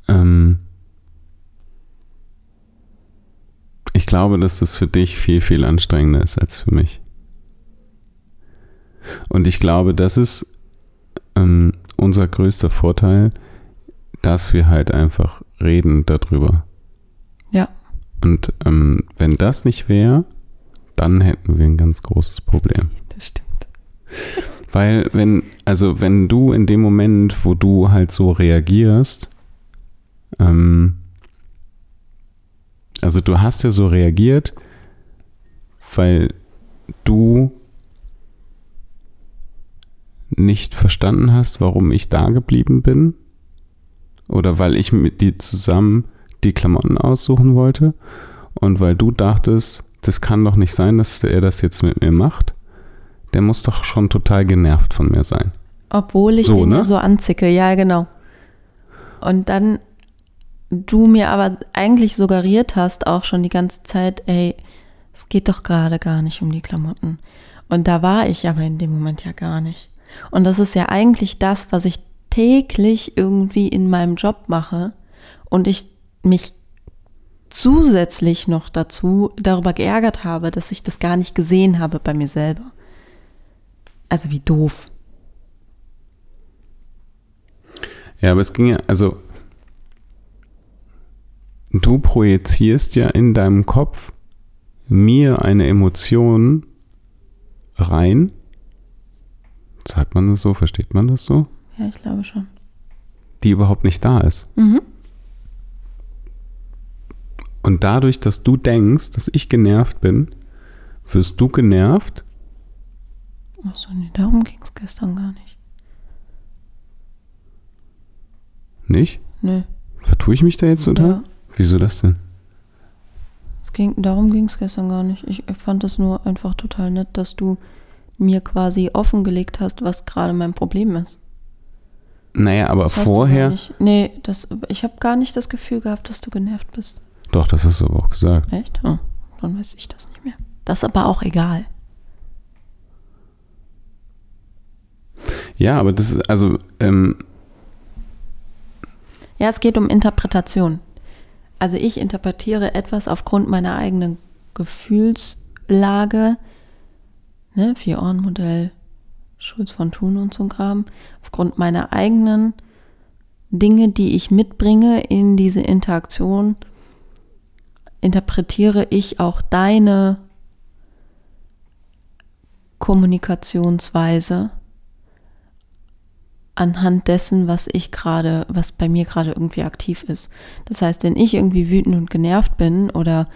ähm, glaube, dass das für dich viel, viel anstrengender ist als für mich. Und ich glaube, das ist ähm, unser größter Vorteil, dass wir halt einfach reden darüber. Ja. Und ähm, wenn das nicht wäre, dann hätten wir ein ganz großes Problem. Das stimmt. Weil wenn, also wenn du in dem Moment, wo du halt so reagierst, ähm, also du hast ja so reagiert, weil du nicht verstanden hast, warum ich da geblieben bin. Oder weil ich mit dir zusammen die Klamotten aussuchen wollte. Und weil du dachtest, das kann doch nicht sein, dass er das jetzt mit mir macht. Der muss doch schon total genervt von mir sein. Obwohl ich So, den ne? ja so anzicke, ja, genau. Und dann du mir aber eigentlich suggeriert hast, auch schon die ganze Zeit, ey, es geht doch gerade gar nicht um die Klamotten. Und da war ich aber in dem Moment ja gar nicht. Und das ist ja eigentlich das, was ich täglich irgendwie in meinem Job mache. Und ich mich zusätzlich noch dazu darüber geärgert habe, dass ich das gar nicht gesehen habe bei mir selber. Also wie doof. Ja, aber es ging ja, also du projizierst ja in deinem Kopf mir eine Emotion rein. Sagt man das so? Versteht man das so? Ja, ich glaube schon. Die überhaupt nicht da ist. Mhm. Und dadurch, dass du denkst, dass ich genervt bin, wirst du genervt. Achso, nee, darum ging es gestern gar nicht. Nicht? Nö. Vertue ich mich da jetzt oder? Ja. Wieso das denn? Es ging, darum ging es gestern gar nicht. Ich, ich fand es nur einfach total nett, dass du mir quasi offengelegt hast, was gerade mein Problem ist. Naja, aber Das vorher. Nicht, nee, das, ich habe gar nicht das Gefühl gehabt, dass du genervt bist. Doch, das hast du aber auch gesagt. Echt? Oh, dann weiß ich das nicht mehr. Das ist aber auch egal. Ja, aber das ist, also, ähm, Ja, es geht um Interpretation. Also ich interpretiere etwas aufgrund meiner eigenen Gefühlslage, ne, Vier-Ohren-Modell, Schulz von Thun und so ein Kram, aufgrund meiner eigenen Dinge, die ich mitbringe in diese Interaktion, interpretiere ich auch deine Kommunikationsweise anhand dessen, was ich gerade, was bei mir gerade irgendwie aktiv ist. Das heißt, wenn ich irgendwie wütend und genervt bin oder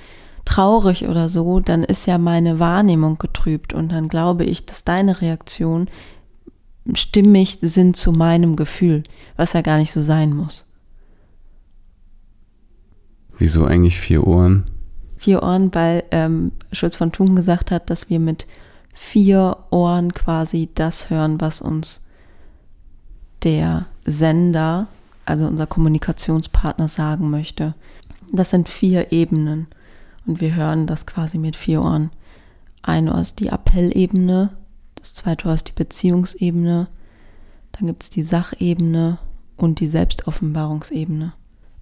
traurig oder so, dann ist ja meine Wahrnehmung getrübt und dann glaube ich, dass deine Reaktionen stimmig sind zu meinem Gefühl, was ja gar nicht so sein muss. wieso eigentlich vier Ohren? Vier Ohren, weil ähm, Schulz von Thun gesagt hat, dass wir mit vier Ohren quasi das hören, was uns der Sender, also unser Kommunikationspartner, sagen möchte. Das sind vier Ebenen und wir hören das quasi mit vier Ohren. Ein Ohr ist die Appellebene, das zweite Ohr ist die Beziehungsebene, dann gibt es die Sachebene und die Selbstoffenbarungsebene.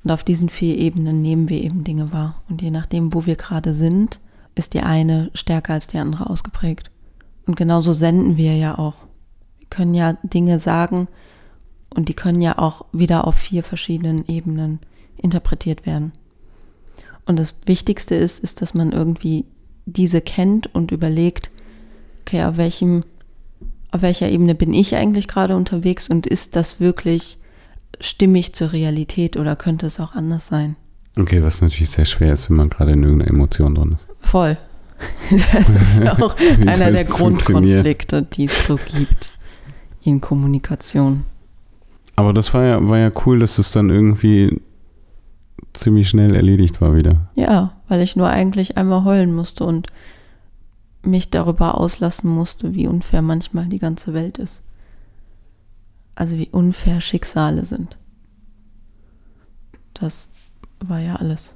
Und auf diesen vier Ebenen nehmen wir eben Dinge wahr. Und je nachdem, wo wir gerade sind, ist die eine stärker als die andere ausgeprägt. Und genauso senden wir ja auch. Wir können ja Dinge sagen und die können ja auch wieder auf vier verschiedenen Ebenen interpretiert werden. Und das Wichtigste ist, ist, dass man irgendwie diese kennt und überlegt, okay, auf welchem, auf welcher Ebene bin ich eigentlich gerade unterwegs und ist das wirklich stimmig zur Realität oder könnte es auch anders sein? Okay, was natürlich sehr schwer ist, wenn man gerade in irgendeiner Emotion drin ist. Voll. Das ist auch einer der. Grundkonflikte, die es so gibt in Kommunikation. Aber das war ja, war ja cool, dass es dann irgendwie ziemlich schnell erledigt war wieder. Ja, weil ich nur eigentlich einmal heulen musste und mich darüber auslassen musste, wie unfair manchmal die ganze Welt ist. Also wie unfair Schicksale sind. Das war ja alles.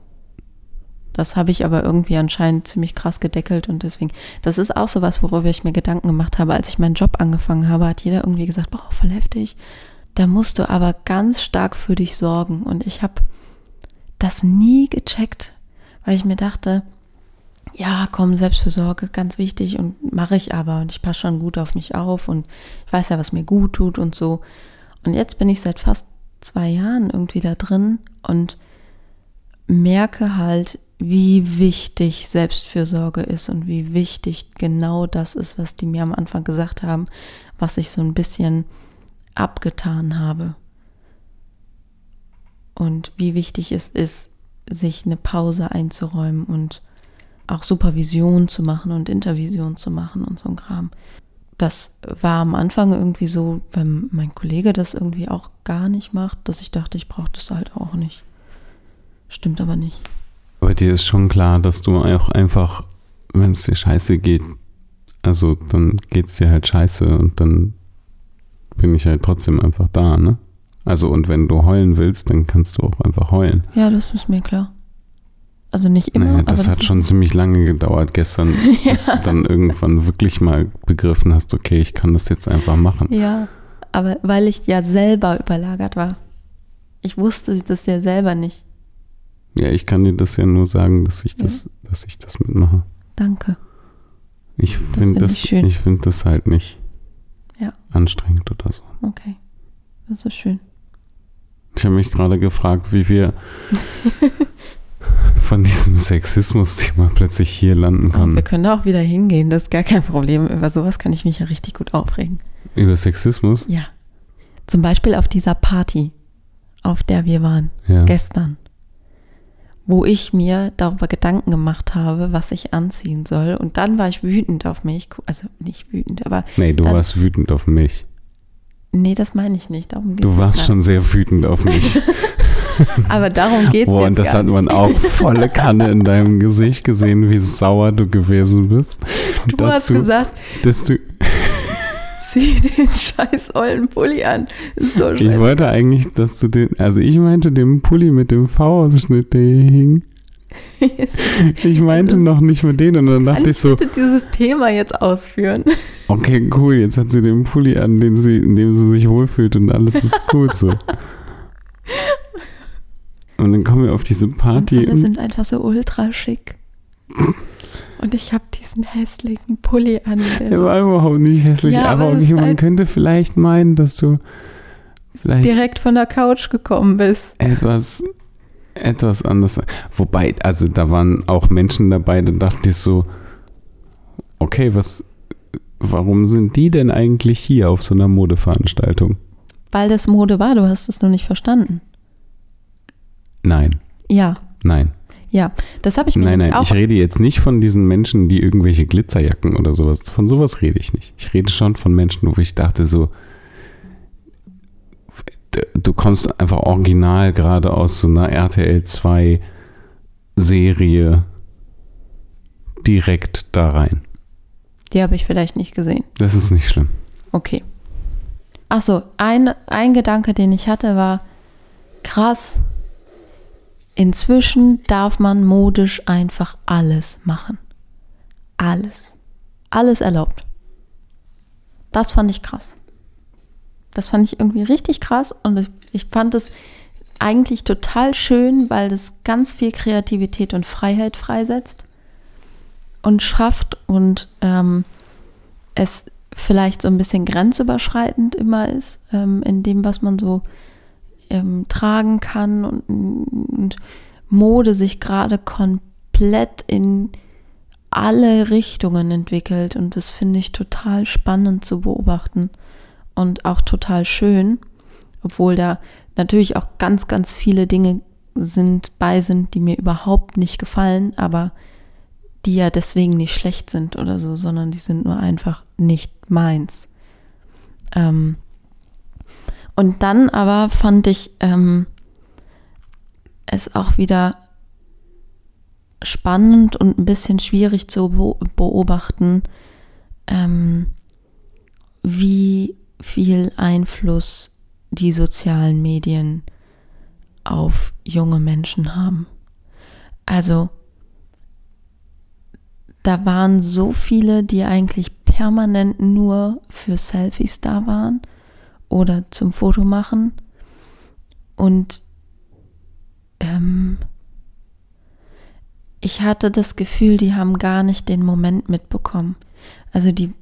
Das habe ich aber irgendwie anscheinend ziemlich krass gedeckelt und deswegen, das ist auch so was, worüber ich mir Gedanken gemacht habe. Als ich meinen Job angefangen habe, hat jeder irgendwie gesagt, boah, voll heftig. Da musst du aber ganz stark für dich sorgen. Und ich habe das nie gecheckt, weil ich mir dachte, ja, komm, Selbstfürsorge, ganz wichtig und mache ich aber und ich passe schon gut auf mich auf und ich weiß ja, was mir gut tut und so. Und jetzt bin ich seit fast zwei Jahren irgendwie da drin und merke halt, wie wichtig Selbstfürsorge ist und wie wichtig genau das ist, was die mir am Anfang gesagt haben, was ich so ein bisschen abgetan habe. Und wie wichtig es ist, sich eine Pause einzuräumen und auch Supervision zu machen und Intervision zu machen und so ein Kram. Das war am Anfang irgendwie so, wenn mein Kollege das irgendwie auch gar nicht macht, dass ich dachte, ich brauche das halt auch nicht. Stimmt aber nicht. Aber dir ist schon klar, dass du auch einfach, wenn es dir scheiße geht, also dann geht es dir halt scheiße und dann bin ich halt trotzdem einfach da, ne? Also und wenn du heulen willst, dann kannst du auch einfach heulen. Ja, das ist mir klar. Also nicht immer. Naja, das hat das schon ziemlich lange gedauert gestern, ja. bis du dann irgendwann wirklich mal begriffen hast, okay, ich kann das jetzt einfach machen. Ja, aber weil ich ja selber überlagert war. Ich wusste das ja selber nicht. Ja, ich kann dir das ja nur sagen, dass ich das, ja. dass ich das mitmache. Danke. Ich finde das, find das, ich find das halt nicht ja. anstrengend oder so. Okay, das ist schön. Ich habe mich gerade gefragt, wie wir von diesem Sexismus-Thema plötzlich hier landen können. Wir können da auch wieder hingehen, das ist gar kein Problem. Über sowas kann ich mich ja richtig gut aufregen. Über Sexismus? Ja. Zum Beispiel auf dieser Party, auf der wir waren, ja. gestern. Wo ich mir darüber Gedanken gemacht habe, was ich anziehen soll. Und dann war ich wütend auf mich. Also nicht wütend, aber. Nee, du dann, warst wütend auf mich. Nee, das meine ich nicht. Darum du warst schon sehr wütend auf mich. Aber darum geht es jetzt Und das hat man auch volle Kanne in deinem Gesicht gesehen, wie sauer du gewesen bist. Du hast du, gesagt, dass du zieh den scheiß ollen Pulli an. Ist so ich wollte eigentlich, dass du den, also ich meinte den Pulli mit dem V-Ausschnitt, der hier hing. ich meinte noch nicht mit denen und dann dachte ich so. Ich dieses Thema jetzt ausführen. Okay, cool. Jetzt hat sie den Pulli an, den sie, in dem sie sich wohlfühlt und alles ist gut so. Und dann kommen wir auf diese Party. Und alle sind einfach so ultra schick. Und ich habe diesen hässlichen Pulli an. Der, der so war überhaupt nicht hässlich, ja, aber, aber okay, man halt könnte vielleicht meinen, dass du vielleicht direkt von der Couch gekommen bist. Etwas, etwas anders. Wobei, also da waren auch Menschen dabei, da dachte ich so, okay, was, warum sind die denn eigentlich hier auf so einer Modeveranstaltung? Weil das Mode war, du hast es nur nicht verstanden. Nein. Ja. Nein. Ja, das habe ich mir Nein, nein, auch ich rede jetzt nicht von diesen Menschen, die irgendwelche Glitzerjacken oder sowas. Von sowas rede ich nicht. Ich rede schon von Menschen, wo ich dachte so, du kommst einfach original gerade aus so einer RTL 2 Serie direkt da rein. Die habe ich vielleicht nicht gesehen. Das ist nicht schlimm. Okay. Achso, ein, ein Gedanke, den ich hatte, war krass, Inzwischen darf man modisch einfach alles machen. Alles. Alles erlaubt. Das fand ich krass. Das fand ich irgendwie richtig krass und ich fand es eigentlich total schön, weil das ganz viel Kreativität und Freiheit freisetzt und schafft und ähm, es vielleicht so ein bisschen grenzüberschreitend immer ist ähm, in dem, was man so ähm, tragen kann und, und Mode sich gerade komplett in alle Richtungen entwickelt und das finde ich total spannend zu beobachten und auch total schön, obwohl da natürlich auch ganz, ganz viele Dinge sind bei sind, die mir überhaupt nicht gefallen, aber die ja deswegen nicht schlecht sind oder so, sondern die sind nur einfach nicht meins. Ähm, und dann aber fand ich ähm, es auch wieder spannend und ein bisschen schwierig zu beobachten, ähm, wie viel Einfluss die sozialen Medien auf junge Menschen haben. Also da waren so viele, die eigentlich permanent nur für Selfies da waren oder zum Foto machen. Und ähm, ich hatte das Gefühl, die haben gar nicht den Moment mitbekommen. Also die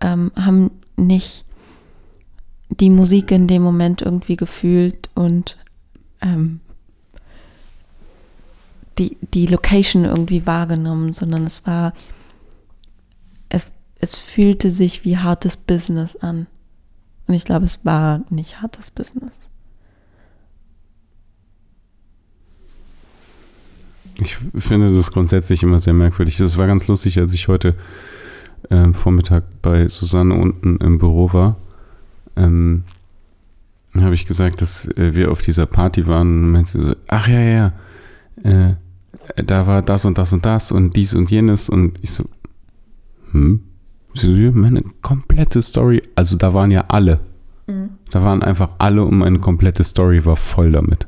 ähm, haben nicht die Musik in dem Moment irgendwie gefühlt und ähm, die, die Location irgendwie wahrgenommen, sondern es war, es, es fühlte sich wie hartes Business an. Und ich glaube, es war nicht hartes Business. Ich finde das grundsätzlich immer sehr merkwürdig. Es war ganz lustig, als ich heute ähm, Vormittag bei Susanne unten im Büro war. Ähm, habe ich gesagt, dass äh, wir auf dieser Party waren und meinte so, ach ja, ja, äh, da war das und das und das und dies und jenes und ich so, hm? Meine komplette Story, also da waren ja alle. Mhm. Da waren einfach alle und meine komplette Story war voll damit.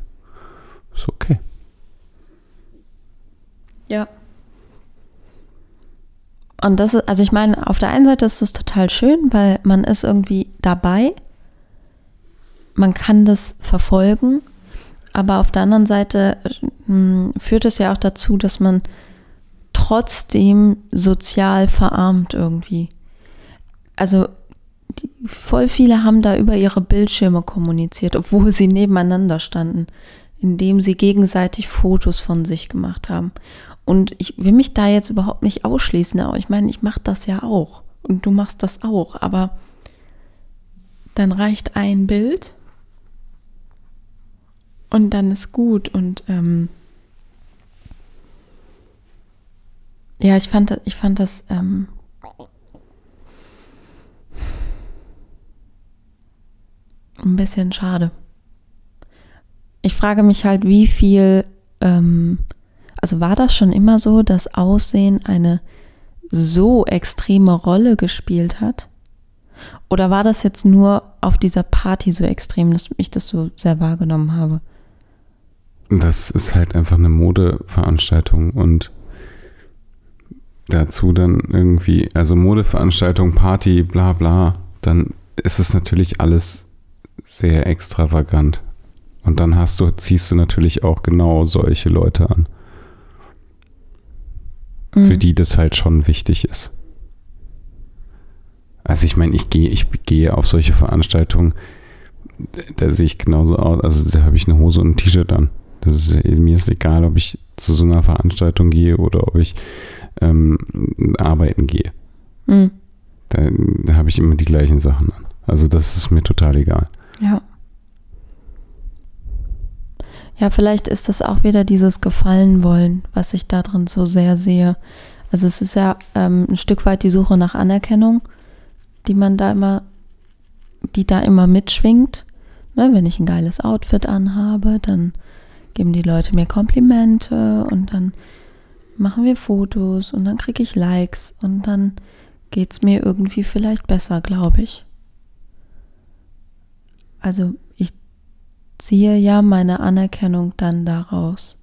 Ist okay. Ja. Und das ist, also ich meine, auf der einen Seite ist es total schön, weil man ist irgendwie dabei. Man kann das verfolgen. Aber auf der anderen Seite mh, hm, führt es ja auch dazu, dass man trotzdem sozial verarmt irgendwie. Also die, voll viele haben da über ihre Bildschirme kommuniziert, obwohl sie nebeneinander standen, indem sie gegenseitig Fotos von sich gemacht haben. Und ich will mich da jetzt überhaupt nicht ausschließen, aber ich meine, ich mache das ja auch und du machst das auch, aber dann reicht ein Bild und dann ist gut und ähm, ja, ich fand, ich fand das ähm, ein bisschen schade. Ich frage mich halt, wie viel ähm, also war das schon immer so, dass Aussehen eine so extreme Rolle gespielt hat? Oder war das jetzt nur auf dieser Party so extrem, dass ich das so sehr wahrgenommen habe? Das ist halt einfach eine Modeveranstaltung und dazu dann irgendwie, also Modeveranstaltung, Party, bla bla, dann ist es natürlich alles sehr extravagant. Und dann hast du, ziehst du natürlich auch genau solche Leute an mhm. für die das halt schon wichtig ist. Also ich meine, ich gehe, ich gehe auf solche Veranstaltungen, da sehe ich genauso aus, also da habe ich eine Hose und ein T-Shirt an. Das ist, mir ist egal, ob ich zu so einer Veranstaltung gehe oder ob ich ähm, arbeiten gehe. Mhm. Da, da habe ich immer die gleichen Sachen an. Also das ist mir total egal. Ja. Ja, vielleicht ist das auch wieder dieses Gefallen wollen, was ich da drin so sehr sehe. Also es ist ja ähm, ein Stück weit die Suche nach Anerkennung, die man da immer, die da immer mitschwingt. Ne, wenn ich ein geiles Outfit anhabe, dann geben die Leute mir Komplimente und dann machen wir Fotos und dann kriege ich Likes und dann geht es mir irgendwie vielleicht besser, glaube ich. Also ziehe ja meine Anerkennung dann daraus.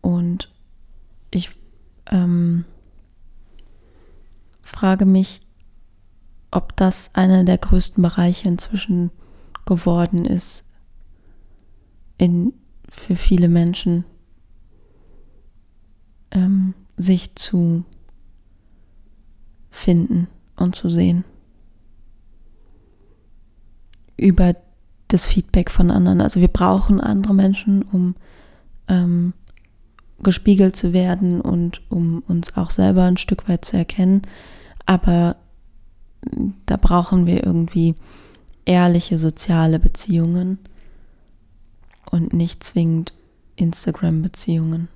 Und ich ähm, frage mich, ob das einer der größten Bereiche inzwischen geworden ist in, für viele Menschen, ähm, sich zu finden und zu sehen. Über das Feedback von anderen. Also wir brauchen andere Menschen, um ähm, gespiegelt zu werden und um uns auch selber ein Stück weit zu erkennen. Aber da brauchen wir irgendwie ehrliche soziale Beziehungen und nicht zwingend Instagram-Beziehungen.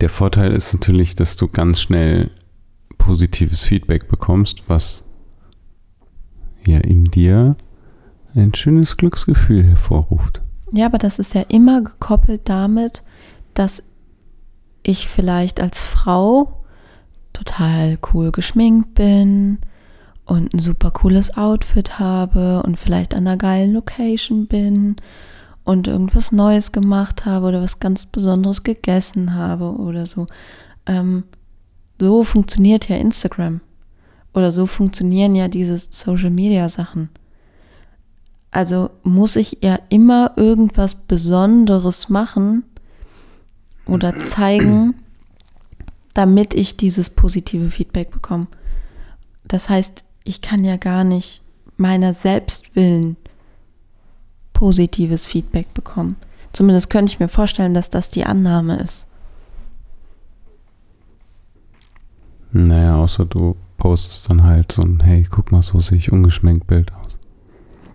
Der Vorteil ist natürlich, dass du ganz schnell positives Feedback bekommst, was dir ein schönes Glücksgefühl hervorruft. Ja, aber das ist ja immer gekoppelt damit, dass ich vielleicht als Frau total cool geschminkt bin und ein super cooles Outfit habe und vielleicht an einer geilen Location bin und irgendwas Neues gemacht habe oder was ganz Besonderes gegessen habe oder so. Ähm, so funktioniert ja Instagram. Oder so funktionieren ja diese Social-Media-Sachen. Also muss ich ja immer irgendwas Besonderes machen oder zeigen, damit ich dieses positive Feedback bekomme. Das heißt, ich kann ja gar nicht meiner Selbstwillen positives Feedback bekommen. Zumindest könnte ich mir vorstellen, dass das die Annahme ist. Naja, außer du postest dann halt so ein, hey, guck mal, so sehe ich ungeschminkt Bild aus.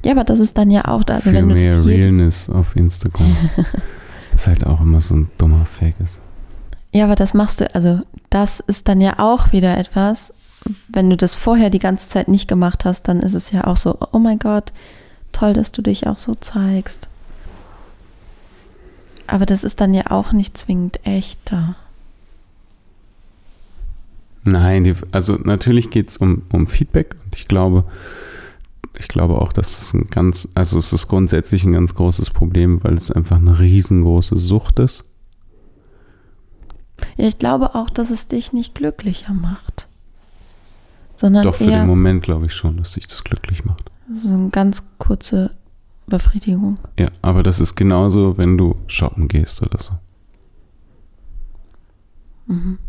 Ja, aber das ist dann ja auch da. Also Viel wenn du mehr Realness auf Instagram. was halt auch immer so ein dummer Fake ist. Ja, aber das machst du, also das ist dann ja auch wieder etwas, wenn du das vorher die ganze Zeit nicht gemacht hast, dann ist es ja auch so, oh mein Gott, toll, dass du dich auch so zeigst. Aber das ist dann ja auch nicht zwingend echter. Nein, die, also natürlich geht es um, um Feedback und ich glaube, ich glaube auch, dass das ein ganz, also es ist grundsätzlich ein ganz großes Problem, weil es einfach eine riesengroße Sucht ist. Ja, ich glaube auch, dass es dich nicht glücklicher macht. Sondern Doch für den Moment glaube ich schon, dass dich das glücklich macht. So eine ganz kurze Befriedigung. Ja, aber das ist genauso, wenn du shoppen gehst oder so. Mhm.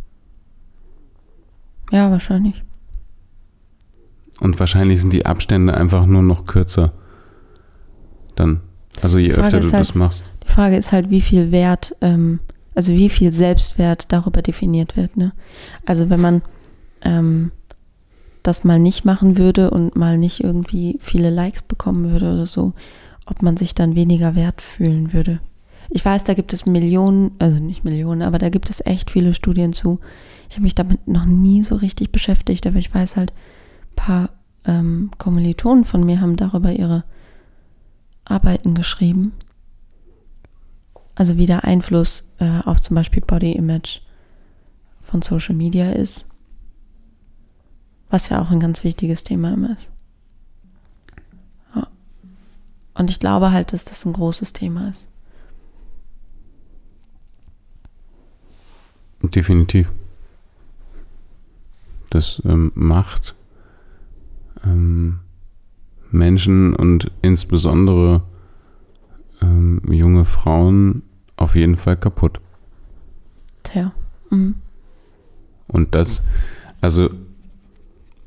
Ja, wahrscheinlich. Und wahrscheinlich sind die Abstände einfach nur noch kürzer. Dann. Also je öfter du halt, das machst. Die Frage ist halt, wie viel Wert, ähm, also wie viel Selbstwert darüber definiert wird. Ne? Also wenn man ähm, das mal nicht machen würde und mal nicht irgendwie viele Likes bekommen würde oder so, ob man sich dann weniger wert fühlen würde. Ich weiß, da gibt es Millionen, also nicht Millionen, aber da gibt es echt viele Studien zu. Ich habe mich damit noch nie so richtig beschäftigt, aber ich weiß halt, ein paar ähm, Kommilitonen von mir haben darüber ihre Arbeiten geschrieben. Also wie der Einfluss äh, auf zum Beispiel Body Image von Social Media ist. Was ja auch ein ganz wichtiges Thema immer ist. Ja. Und ich glaube halt, dass das ein großes Thema ist. Definitiv. Das ähm, macht ähm, Menschen und insbesondere ähm, junge Frauen auf jeden Fall kaputt. Tja. Mhm. Und das, also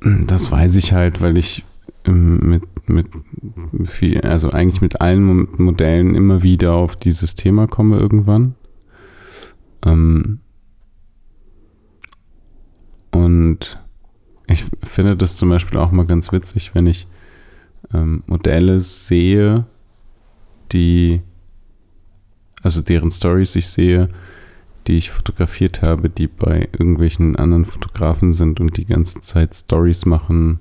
das weiß ich halt, weil ich ähm, mit, mit viel, also eigentlich mit allen Modellen immer wieder auf dieses Thema komme irgendwann. Ähm, und ich finde das zum Beispiel auch mal ganz witzig, wenn ich ähm, Modelle sehe, die, also deren Stories ich sehe, die ich fotografiert habe, die bei irgendwelchen anderen Fotografen sind und die ganze Zeit Stories machen.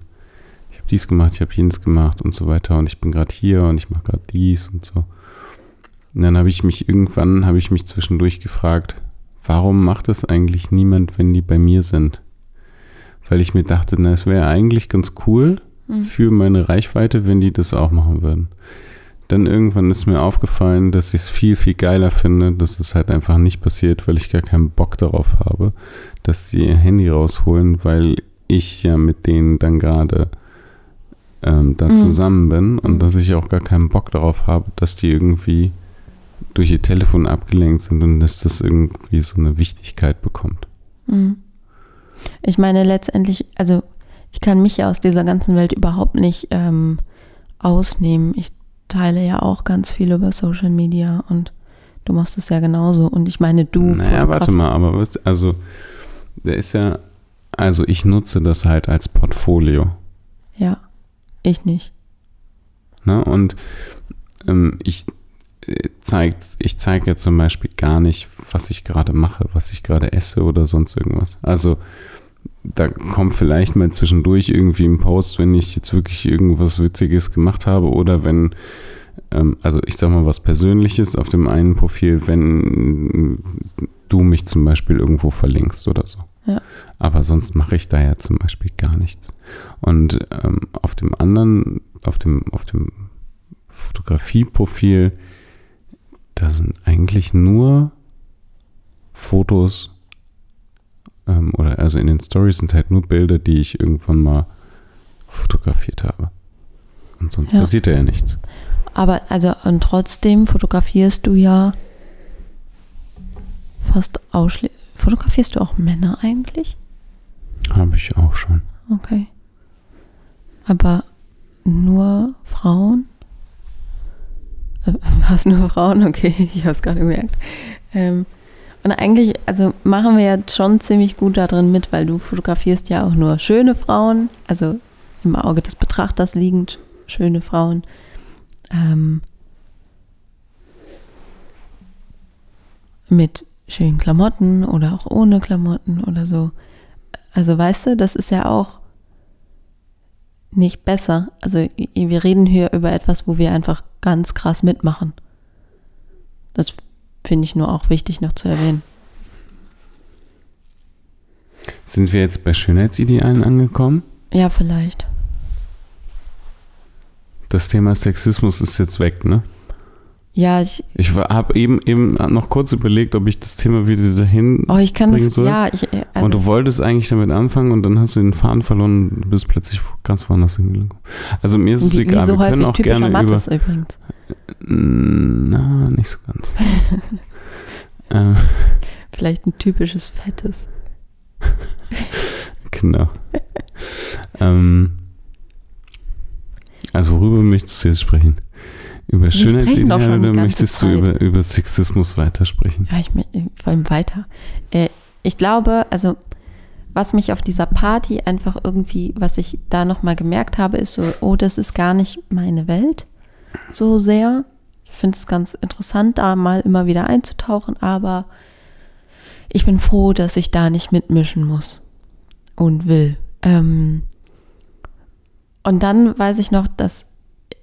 Ich habe dies gemacht, ich habe jenes gemacht und so weiter und ich bin gerade hier und ich mache gerade dies und so. Und dann habe ich mich irgendwann, habe ich mich zwischendurch gefragt, warum macht das eigentlich niemand, wenn die bei mir sind? Weil ich mir dachte, na, es wäre eigentlich ganz cool mhm. für meine Reichweite, wenn die das auch machen würden dann irgendwann ist mir aufgefallen, dass ich es viel, viel geiler finde, dass es halt einfach nicht passiert, weil ich gar keinen Bock darauf habe, dass die ihr Handy rausholen, weil ich ja mit denen dann gerade ähm, da mhm. zusammen bin und mhm. dass ich auch gar keinen Bock darauf habe, dass die irgendwie durch ihr Telefon abgelenkt sind und dass das irgendwie so eine Wichtigkeit bekommt. Mhm. Ich meine letztendlich, also ich kann mich ja aus dieser ganzen Welt überhaupt nicht ähm, ausnehmen. Ich teile ja auch ganz viel über Social Media und du machst es ja genauso. Und ich meine, du. Naja, warte mal, aber was, also, der ist ja, also ich nutze das halt als Portfolio. Ja, ich nicht. Ne? Und ähm, ich zeige ich zeig ja zum Beispiel gar nicht, was ich gerade mache, was ich gerade esse oder sonst irgendwas. Also da kommt vielleicht mal zwischendurch irgendwie ein Post, wenn ich jetzt wirklich irgendwas Witziges gemacht habe oder wenn, ähm, also ich sag mal was Persönliches auf dem einen Profil, wenn du mich zum Beispiel irgendwo verlinkst oder so. Ja. Aber sonst mache ich da ja zum Beispiel gar nichts. Und ähm, auf dem anderen, auf dem, auf dem Fotografieprofil, da sind eigentlich nur Fotos ähm, oder also in den Stories sind halt nur Bilder, die ich irgendwann mal fotografiert habe. Und sonst ja. passiert ja nichts. Aber also und trotzdem fotografierst du ja fast ausschließlich. Fotografierst du auch Männer eigentlich? Habe ich auch schon. Okay. Aber nur Frauen? Äh, Was nur Frauen? Okay, ich habe es gerade gemerkt. Ähm, und eigentlich, also machen wir ja schon ziemlich gut da drin mit, weil du fotografierst ja auch nur schöne Frauen, also im Auge des Betrachters liegend schöne Frauen. Ähm, mit schönen Klamotten oder auch ohne Klamotten oder so. Also weißt du, das ist ja auch nicht besser. Also wir reden hier über etwas, wo wir einfach ganz krass mitmachen. Das finde ich nur auch wichtig noch zu erwähnen. Sind wir jetzt bei Schönheitsidealen angekommen? Ja, vielleicht. Das Thema Sexismus ist jetzt weg, ne? Ja, ich, Ich habe eben, eben noch kurz überlegt, ob ich das Thema wieder dahin oh, ich kann bringen das, soll. ja, ich, also, und du wolltest eigentlich damit anfangen und dann hast du den Faden verloren und bist plötzlich ganz woanders hingegangen. Also mir ist es wie, wie egal, so wir können auch gerne über... Mattes übrigens. Na, nicht so ganz. ähm, Vielleicht ein typisches Fettes. genau. ähm, also worüber möchtest du jetzt sprechen? Über Schönheitsideale oder möchtest du über, über Sexismus weitersprechen? Ja, ich mö- vor allem weiter. Äh, ich glaube, also was mich auf dieser Party einfach irgendwie, was ich da nochmal gemerkt habe, ist so, oh, das ist gar nicht meine Welt so sehr. Ich finde es ganz interessant, da mal immer wieder einzutauchen, aber ich bin froh, dass ich da nicht mitmischen muss und will. Ähm, und dann weiß ich noch, dass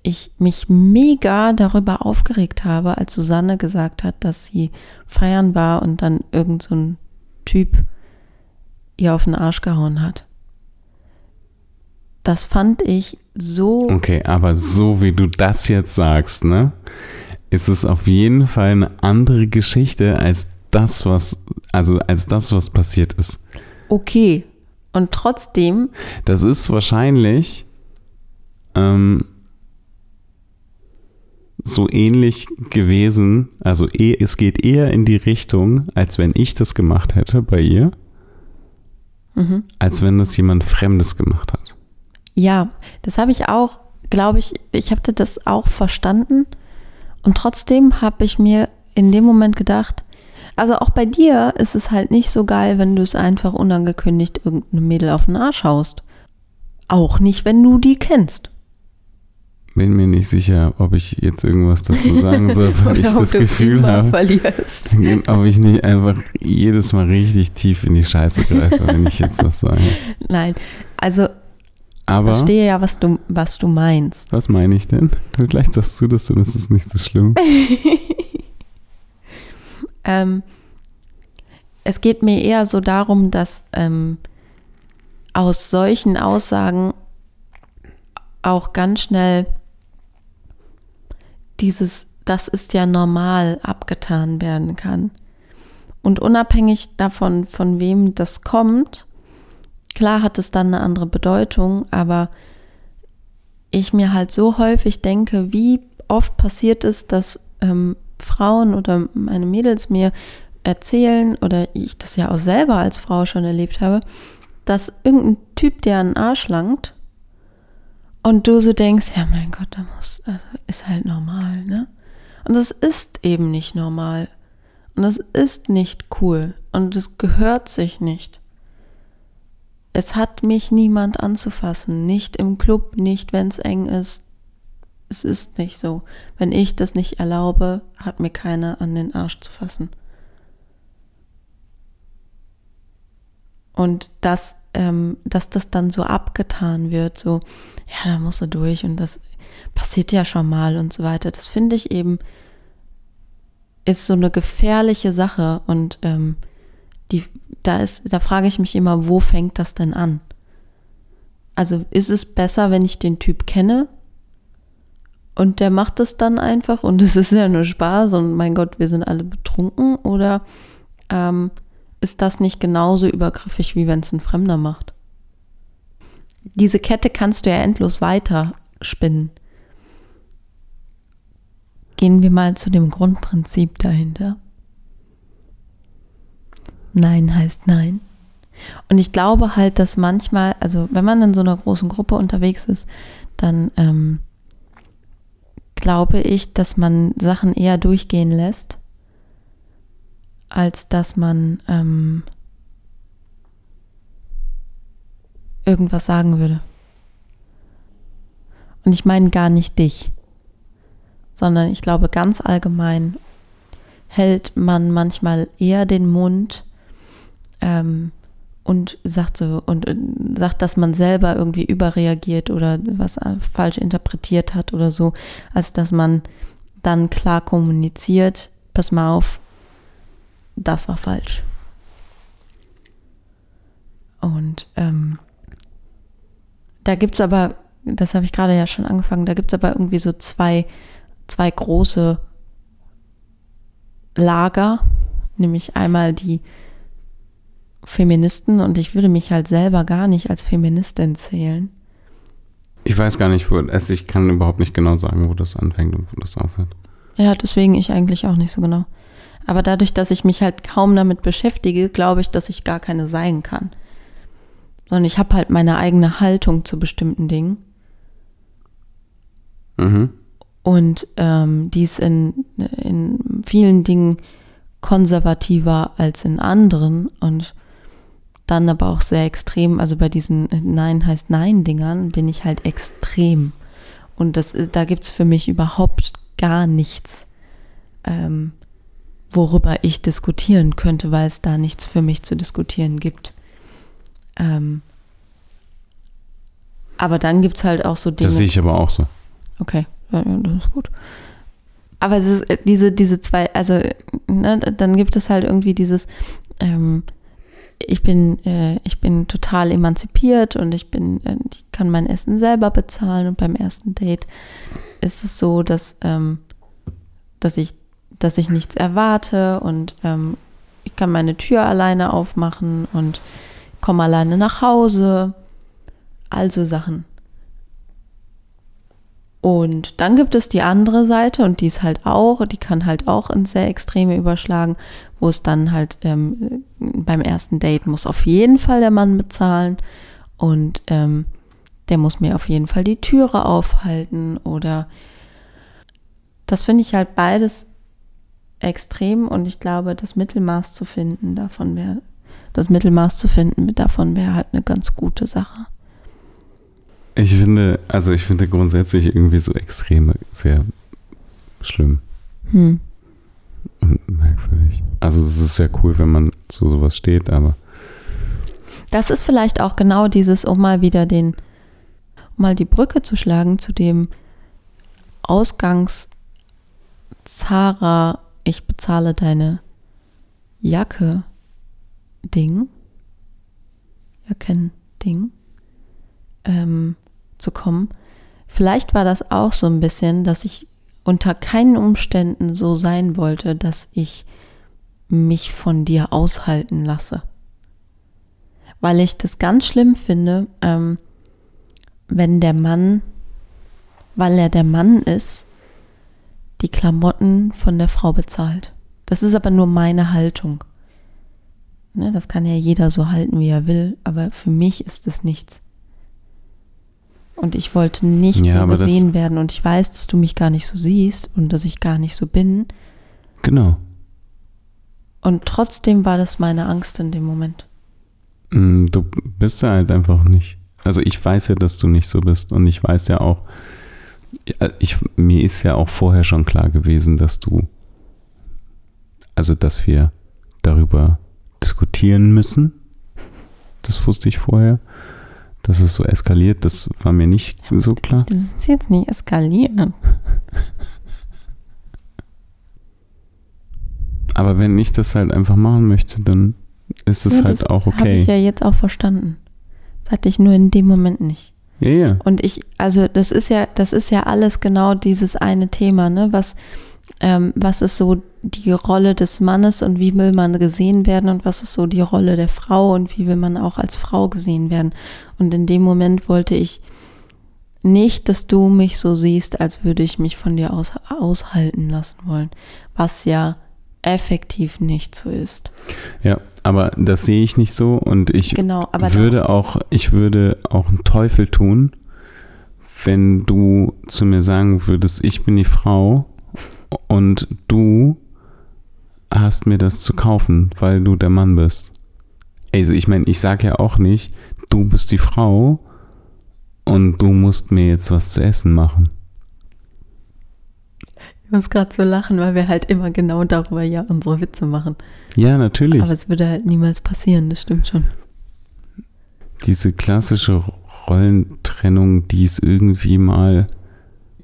ich mich mega darüber aufgeregt habe, als Susanne gesagt hat, dass sie feiern war und dann irgend so ein Typ ihr auf den Arsch gehauen hat. Das fand ich so. Okay, aber so wie du das jetzt sagst, ne, ist es auf jeden Fall eine andere Geschichte als das, was, also als das, was passiert ist. okay. Und trotzdem, Das ist wahrscheinlich ähm, so ähnlich gewesen. Also eh, es geht eher in die Richtung, als wenn ich das gemacht hätte bei ihr, mhm. als wenn das jemand Fremdes gemacht hat. ja, das habe ich auch, glaube ich, ich habe das auch verstanden. Und trotzdem habe ich mir in dem Moment gedacht, also auch bei dir ist es halt nicht so geil, wenn du es einfach unangekündigt irgendeine Mädel auf den Arsch haust. Auch nicht, wenn du die kennst. Bin mir nicht sicher, ob ich jetzt irgendwas dazu sagen soll, weil ich das Gefühl habe, verlierst. ob ich nicht einfach jedes Mal richtig tief in die Scheiße greife, wenn ich jetzt was sage. Nein, also ich Aber verstehe ja, was du, was du meinst. was meine ich denn? Vielleicht sagst du das, dann ist es nicht so schlimm. Ähm, es geht mir eher so darum, dass ähm, aus solchen Aussagen auch ganz schnell dieses, das ist ja normal, abgetan werden kann. Und unabhängig davon, von wem das kommt, klar hat es dann eine andere Bedeutung, aber ich mir halt so häufig denke, wie oft passiert es, dass ähm, Frauen oder meine Mädels mir erzählen oder ich das ja auch selber als Frau schon erlebt habe, dass irgendein Typ dir einen Arsch langt und du so denkst, ja mein Gott, da muss, also ist halt normal, ne? Und das ist eben nicht normal. Und das ist nicht cool. Und es gehört sich nicht. Es hat mich niemand anzufassen. Nicht im Club, nicht wenn es eng ist. Es ist nicht so. Wenn ich das nicht erlaube, hat mir keiner an den Arsch zu fassen. Und dass, ähm, dass das dann so abgetan wird, so, ja, da musst du durch und das passiert ja schon mal und so weiter. Das finde ich eben, ist so eine gefährliche Sache und ähm, die, da da frage ich mich immer, wo fängt das denn an? Also ist es besser, wenn ich den Typ kenne und der macht es dann einfach und es ist ja nur Spaß und mein Gott, wir sind alle betrunken oder ähm, ist das nicht genauso übergriffig, wie wenn es ein Fremder macht? Diese Kette kannst du ja endlos weiter spinnen. gehen wir mal zu dem Grundprinzip dahinter. Nein heißt Nein. Und ich glaube halt, dass manchmal, also wenn man in so einer großen Gruppe unterwegs ist, dann ähm, glaube ich, dass man Sachen eher durchgehen lässt, als dass man ähm, irgendwas sagen würde. Und ich meine gar nicht dich, sondern ich glaube ganz allgemein hält man manchmal eher den Mund ähm, und sagt so und äh, sagt, dass man selber irgendwie überreagiert oder was falsch interpretiert hat oder so, als dass man dann klar kommuniziert, pass mal auf, das war falsch. Und ähm, da gibt es aber, das habe ich gerade ja schon angefangen, da gibt es aber irgendwie so zwei, zwei große Lager, nämlich einmal die Feministen und ich würde mich halt selber gar nicht als Feministin zählen. Ich weiß gar nicht, wo, also ich kann überhaupt nicht genau sagen, wo das anfängt und wo das aufhört. Ja, deswegen ich eigentlich auch nicht so genau. Aber dadurch, dass ich mich halt kaum damit beschäftige, glaube ich, dass ich gar keine sein kann sondern ich habe halt meine eigene Haltung zu bestimmten Dingen. Mhm. Und ähm, die ist in, in vielen Dingen konservativer als in anderen und dann aber auch sehr extrem. Also bei diesen Nein heißt Nein-Dingern bin ich halt extrem. Und das ist, da gibt es für mich überhaupt gar nichts, ähm, worüber ich diskutieren könnte, weil es da nichts für mich zu diskutieren gibt. Ähm, aber dann gibt es halt auch so Dinge. Das sehe ich aber auch so. Okay, ja, das ist gut. Aber es ist äh, diese, diese zwei, also ne, dann gibt es halt irgendwie dieses, ähm, ich bin, äh, ich bin total emanzipiert und ich bin, äh, ich kann mein Essen selber bezahlen und beim ersten Date ist es so, dass, ähm, dass ich, dass ich nichts erwarte und ähm, ich kann meine Tür alleine aufmachen und komme alleine nach Hause. Also Sachen. Und dann gibt es die andere Seite und die ist halt auch, die kann halt auch ins sehr Extreme überschlagen, wo es dann halt ähm, beim ersten Date muss auf jeden Fall der Mann bezahlen und ähm, der muss mir auf jeden Fall die Türe aufhalten oder das finde ich halt beides extrem und ich glaube, das Mittelmaß zu finden davon wäre das Mittelmaß zu finden, davon wäre halt eine ganz gute Sache. Ich finde, also ich finde grundsätzlich irgendwie so Extreme sehr schlimm. Hm. Und merkwürdig. Also es ist sehr cool, wenn man zu sowas steht, aber. Das ist vielleicht auch genau dieses, um mal wieder den, um mal die Brücke zu schlagen zu dem Ausgangs Zara, ich bezahle deine Jacke Ding, Jacken-Ding, ähm, zu kommen. Vielleicht war das auch so ein bisschen, dass ich unter keinen Umständen so sein wollte, dass ich mich von dir aushalten lasse. Weil ich das ganz schlimm finde, ähm, wenn der Mann, weil er der Mann ist, die Klamotten von der Frau bezahlt. Das ist aber nur meine Haltung. Ne, das kann ja jeder so halten, wie er will, aber für mich ist es nichts. Und ich wollte nicht ja, so gesehen werden und ich weiß, dass du mich gar nicht so siehst und dass ich gar nicht so bin. Genau. Und trotzdem war das meine Angst in dem Moment. Mm, du bist ja halt einfach nicht. Also ich weiß ja, dass du nicht so bist und ich weiß ja auch, ich, mir ist ja auch vorher schon klar gewesen, dass du, also dass wir darüber diskutieren müssen. Das wusste ich vorher. Dass es so eskaliert, das war mir nicht so klar. Das ist jetzt nicht eskalieren. Aber wenn ich das halt einfach machen möchte, dann ist es ja, halt auch okay. Habe ich ja jetzt auch verstanden. Das hatte ich nur in dem Moment nicht. Ja, ja. Und ich, also das ist ja, das ist ja alles genau dieses eine Thema, ne? Was, ähm, was ist so die Rolle des Mannes und wie will man gesehen werden und was ist so die Rolle der Frau und wie will man auch als Frau gesehen werden. Und in dem Moment wollte ich nicht, dass du mich so siehst, als würde ich mich von dir aus, aushalten lassen wollen, was ja effektiv nicht so ist. Ja, aber das sehe ich nicht so und ich Genau, würde auch, ich würde auch einen Teufel tun, wenn du zu mir sagen würdest, ich bin die Frau und du hast mir das zu kaufen, weil du der Mann bist. Also ich meine, ich sage ja auch nicht, du bist die Frau und du musst mir jetzt was zu essen machen. Ich muss gerade so lachen, weil wir halt immer genau darüber ja unsere Witze machen. Ja, natürlich. Aber es würde halt niemals passieren, das stimmt schon. Diese klassische Rollentrennung, die es irgendwie mal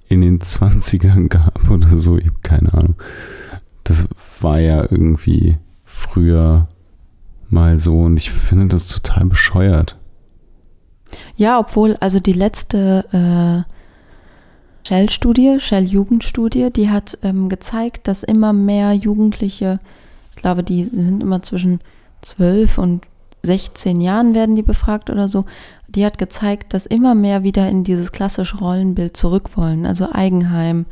in den 20ern gab oder so, ich habe keine Ahnung. Das war ja irgendwie früher mal so und ich finde das total bescheuert. Ja, obwohl, also die letzte äh, Shell-Studie, Shell-Jugendstudie, die hat ähm, gezeigt, dass immer mehr Jugendliche, ich glaube, die sind immer zwischen 12 und 16 Jahren werden die befragt oder so, die hat gezeigt, dass immer mehr wieder in dieses klassische Rollenbild zurück wollen. Also Eigenheim,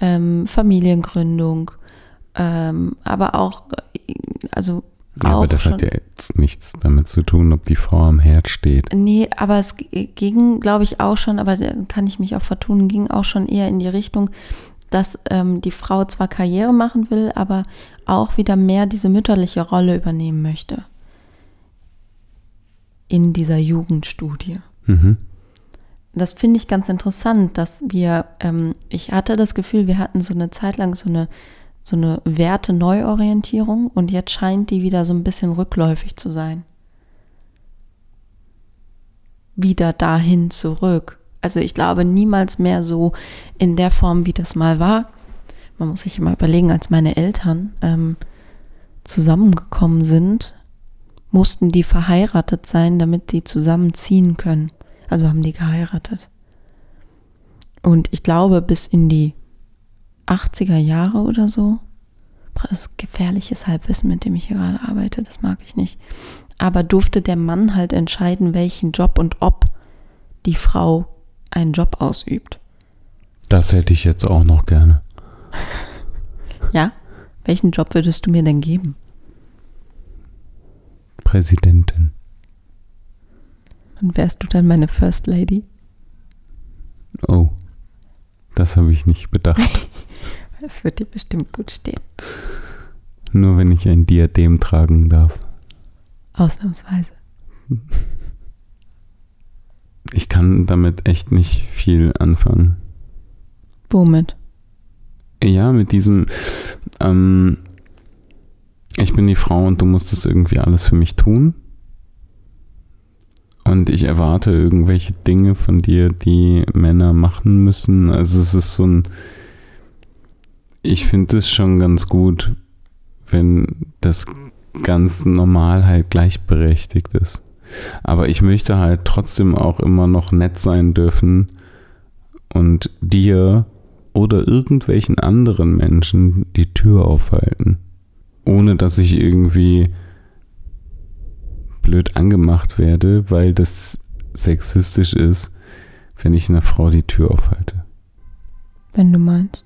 ähm, Familiengründung, ähm, aber auch, also Ja, aber auch das schon, hat ja jetzt nichts damit zu tun, ob die Frau am Herd steht. Nee, aber es ging, glaube ich, auch schon, aber da kann ich mich auch vertun, ging auch schon eher in die Richtung, dass ähm, die Frau zwar Karriere machen will, aber auch wieder mehr diese mütterliche Rolle übernehmen möchte. In dieser Jugendstudie. Mhm. Das finde ich ganz interessant, dass wir, ähm, ich hatte das Gefühl, wir hatten so eine Zeit lang so eine, so eine Werte-Neuorientierung und jetzt scheint die wieder so ein bisschen rückläufig zu sein. Wieder dahin zurück. Also ich glaube niemals mehr so in der Form, wie das mal war. Man muss sich immer überlegen, als meine Eltern ähm, zusammengekommen sind, mussten die verheiratet sein, damit die zusammenziehen können. Also haben die geheiratet. Und ich glaube, bis in die 80er Jahre oder so, das ist gefährliches Halbwissen, mit dem ich hier gerade arbeite, das mag ich nicht. Aber durfte der Mann halt entscheiden, welchen Job und ob die Frau einen Job ausübt. Das hätte ich jetzt auch noch gerne. Ja? Welchen Job würdest du mir denn geben? Präsidentin. Und wärst du dann meine First Lady? Oh, das habe ich nicht bedacht. Das wird dir bestimmt gut stehen. Nur wenn ich ein Diadem tragen darf. Ausnahmsweise. Ich kann damit echt nicht viel anfangen. Womit? Ja, mit diesem, ähm, ich bin die Frau und du musst das irgendwie alles für mich tun. Und ich erwarte irgendwelche Dinge von dir, die Männer machen müssen. Also es ist so ein, ich finde es schon ganz gut, wenn das ganz normal halt gleichberechtigt ist. Aber ich möchte halt trotzdem auch immer noch nett sein dürfen und dir oder irgendwelchen anderen Menschen die Tür aufhalten. Ohne dass ich irgendwie blöd angemacht werde, weil das sexistisch ist, wenn ich einer Frau die Tür aufhalte. Wenn du meinst.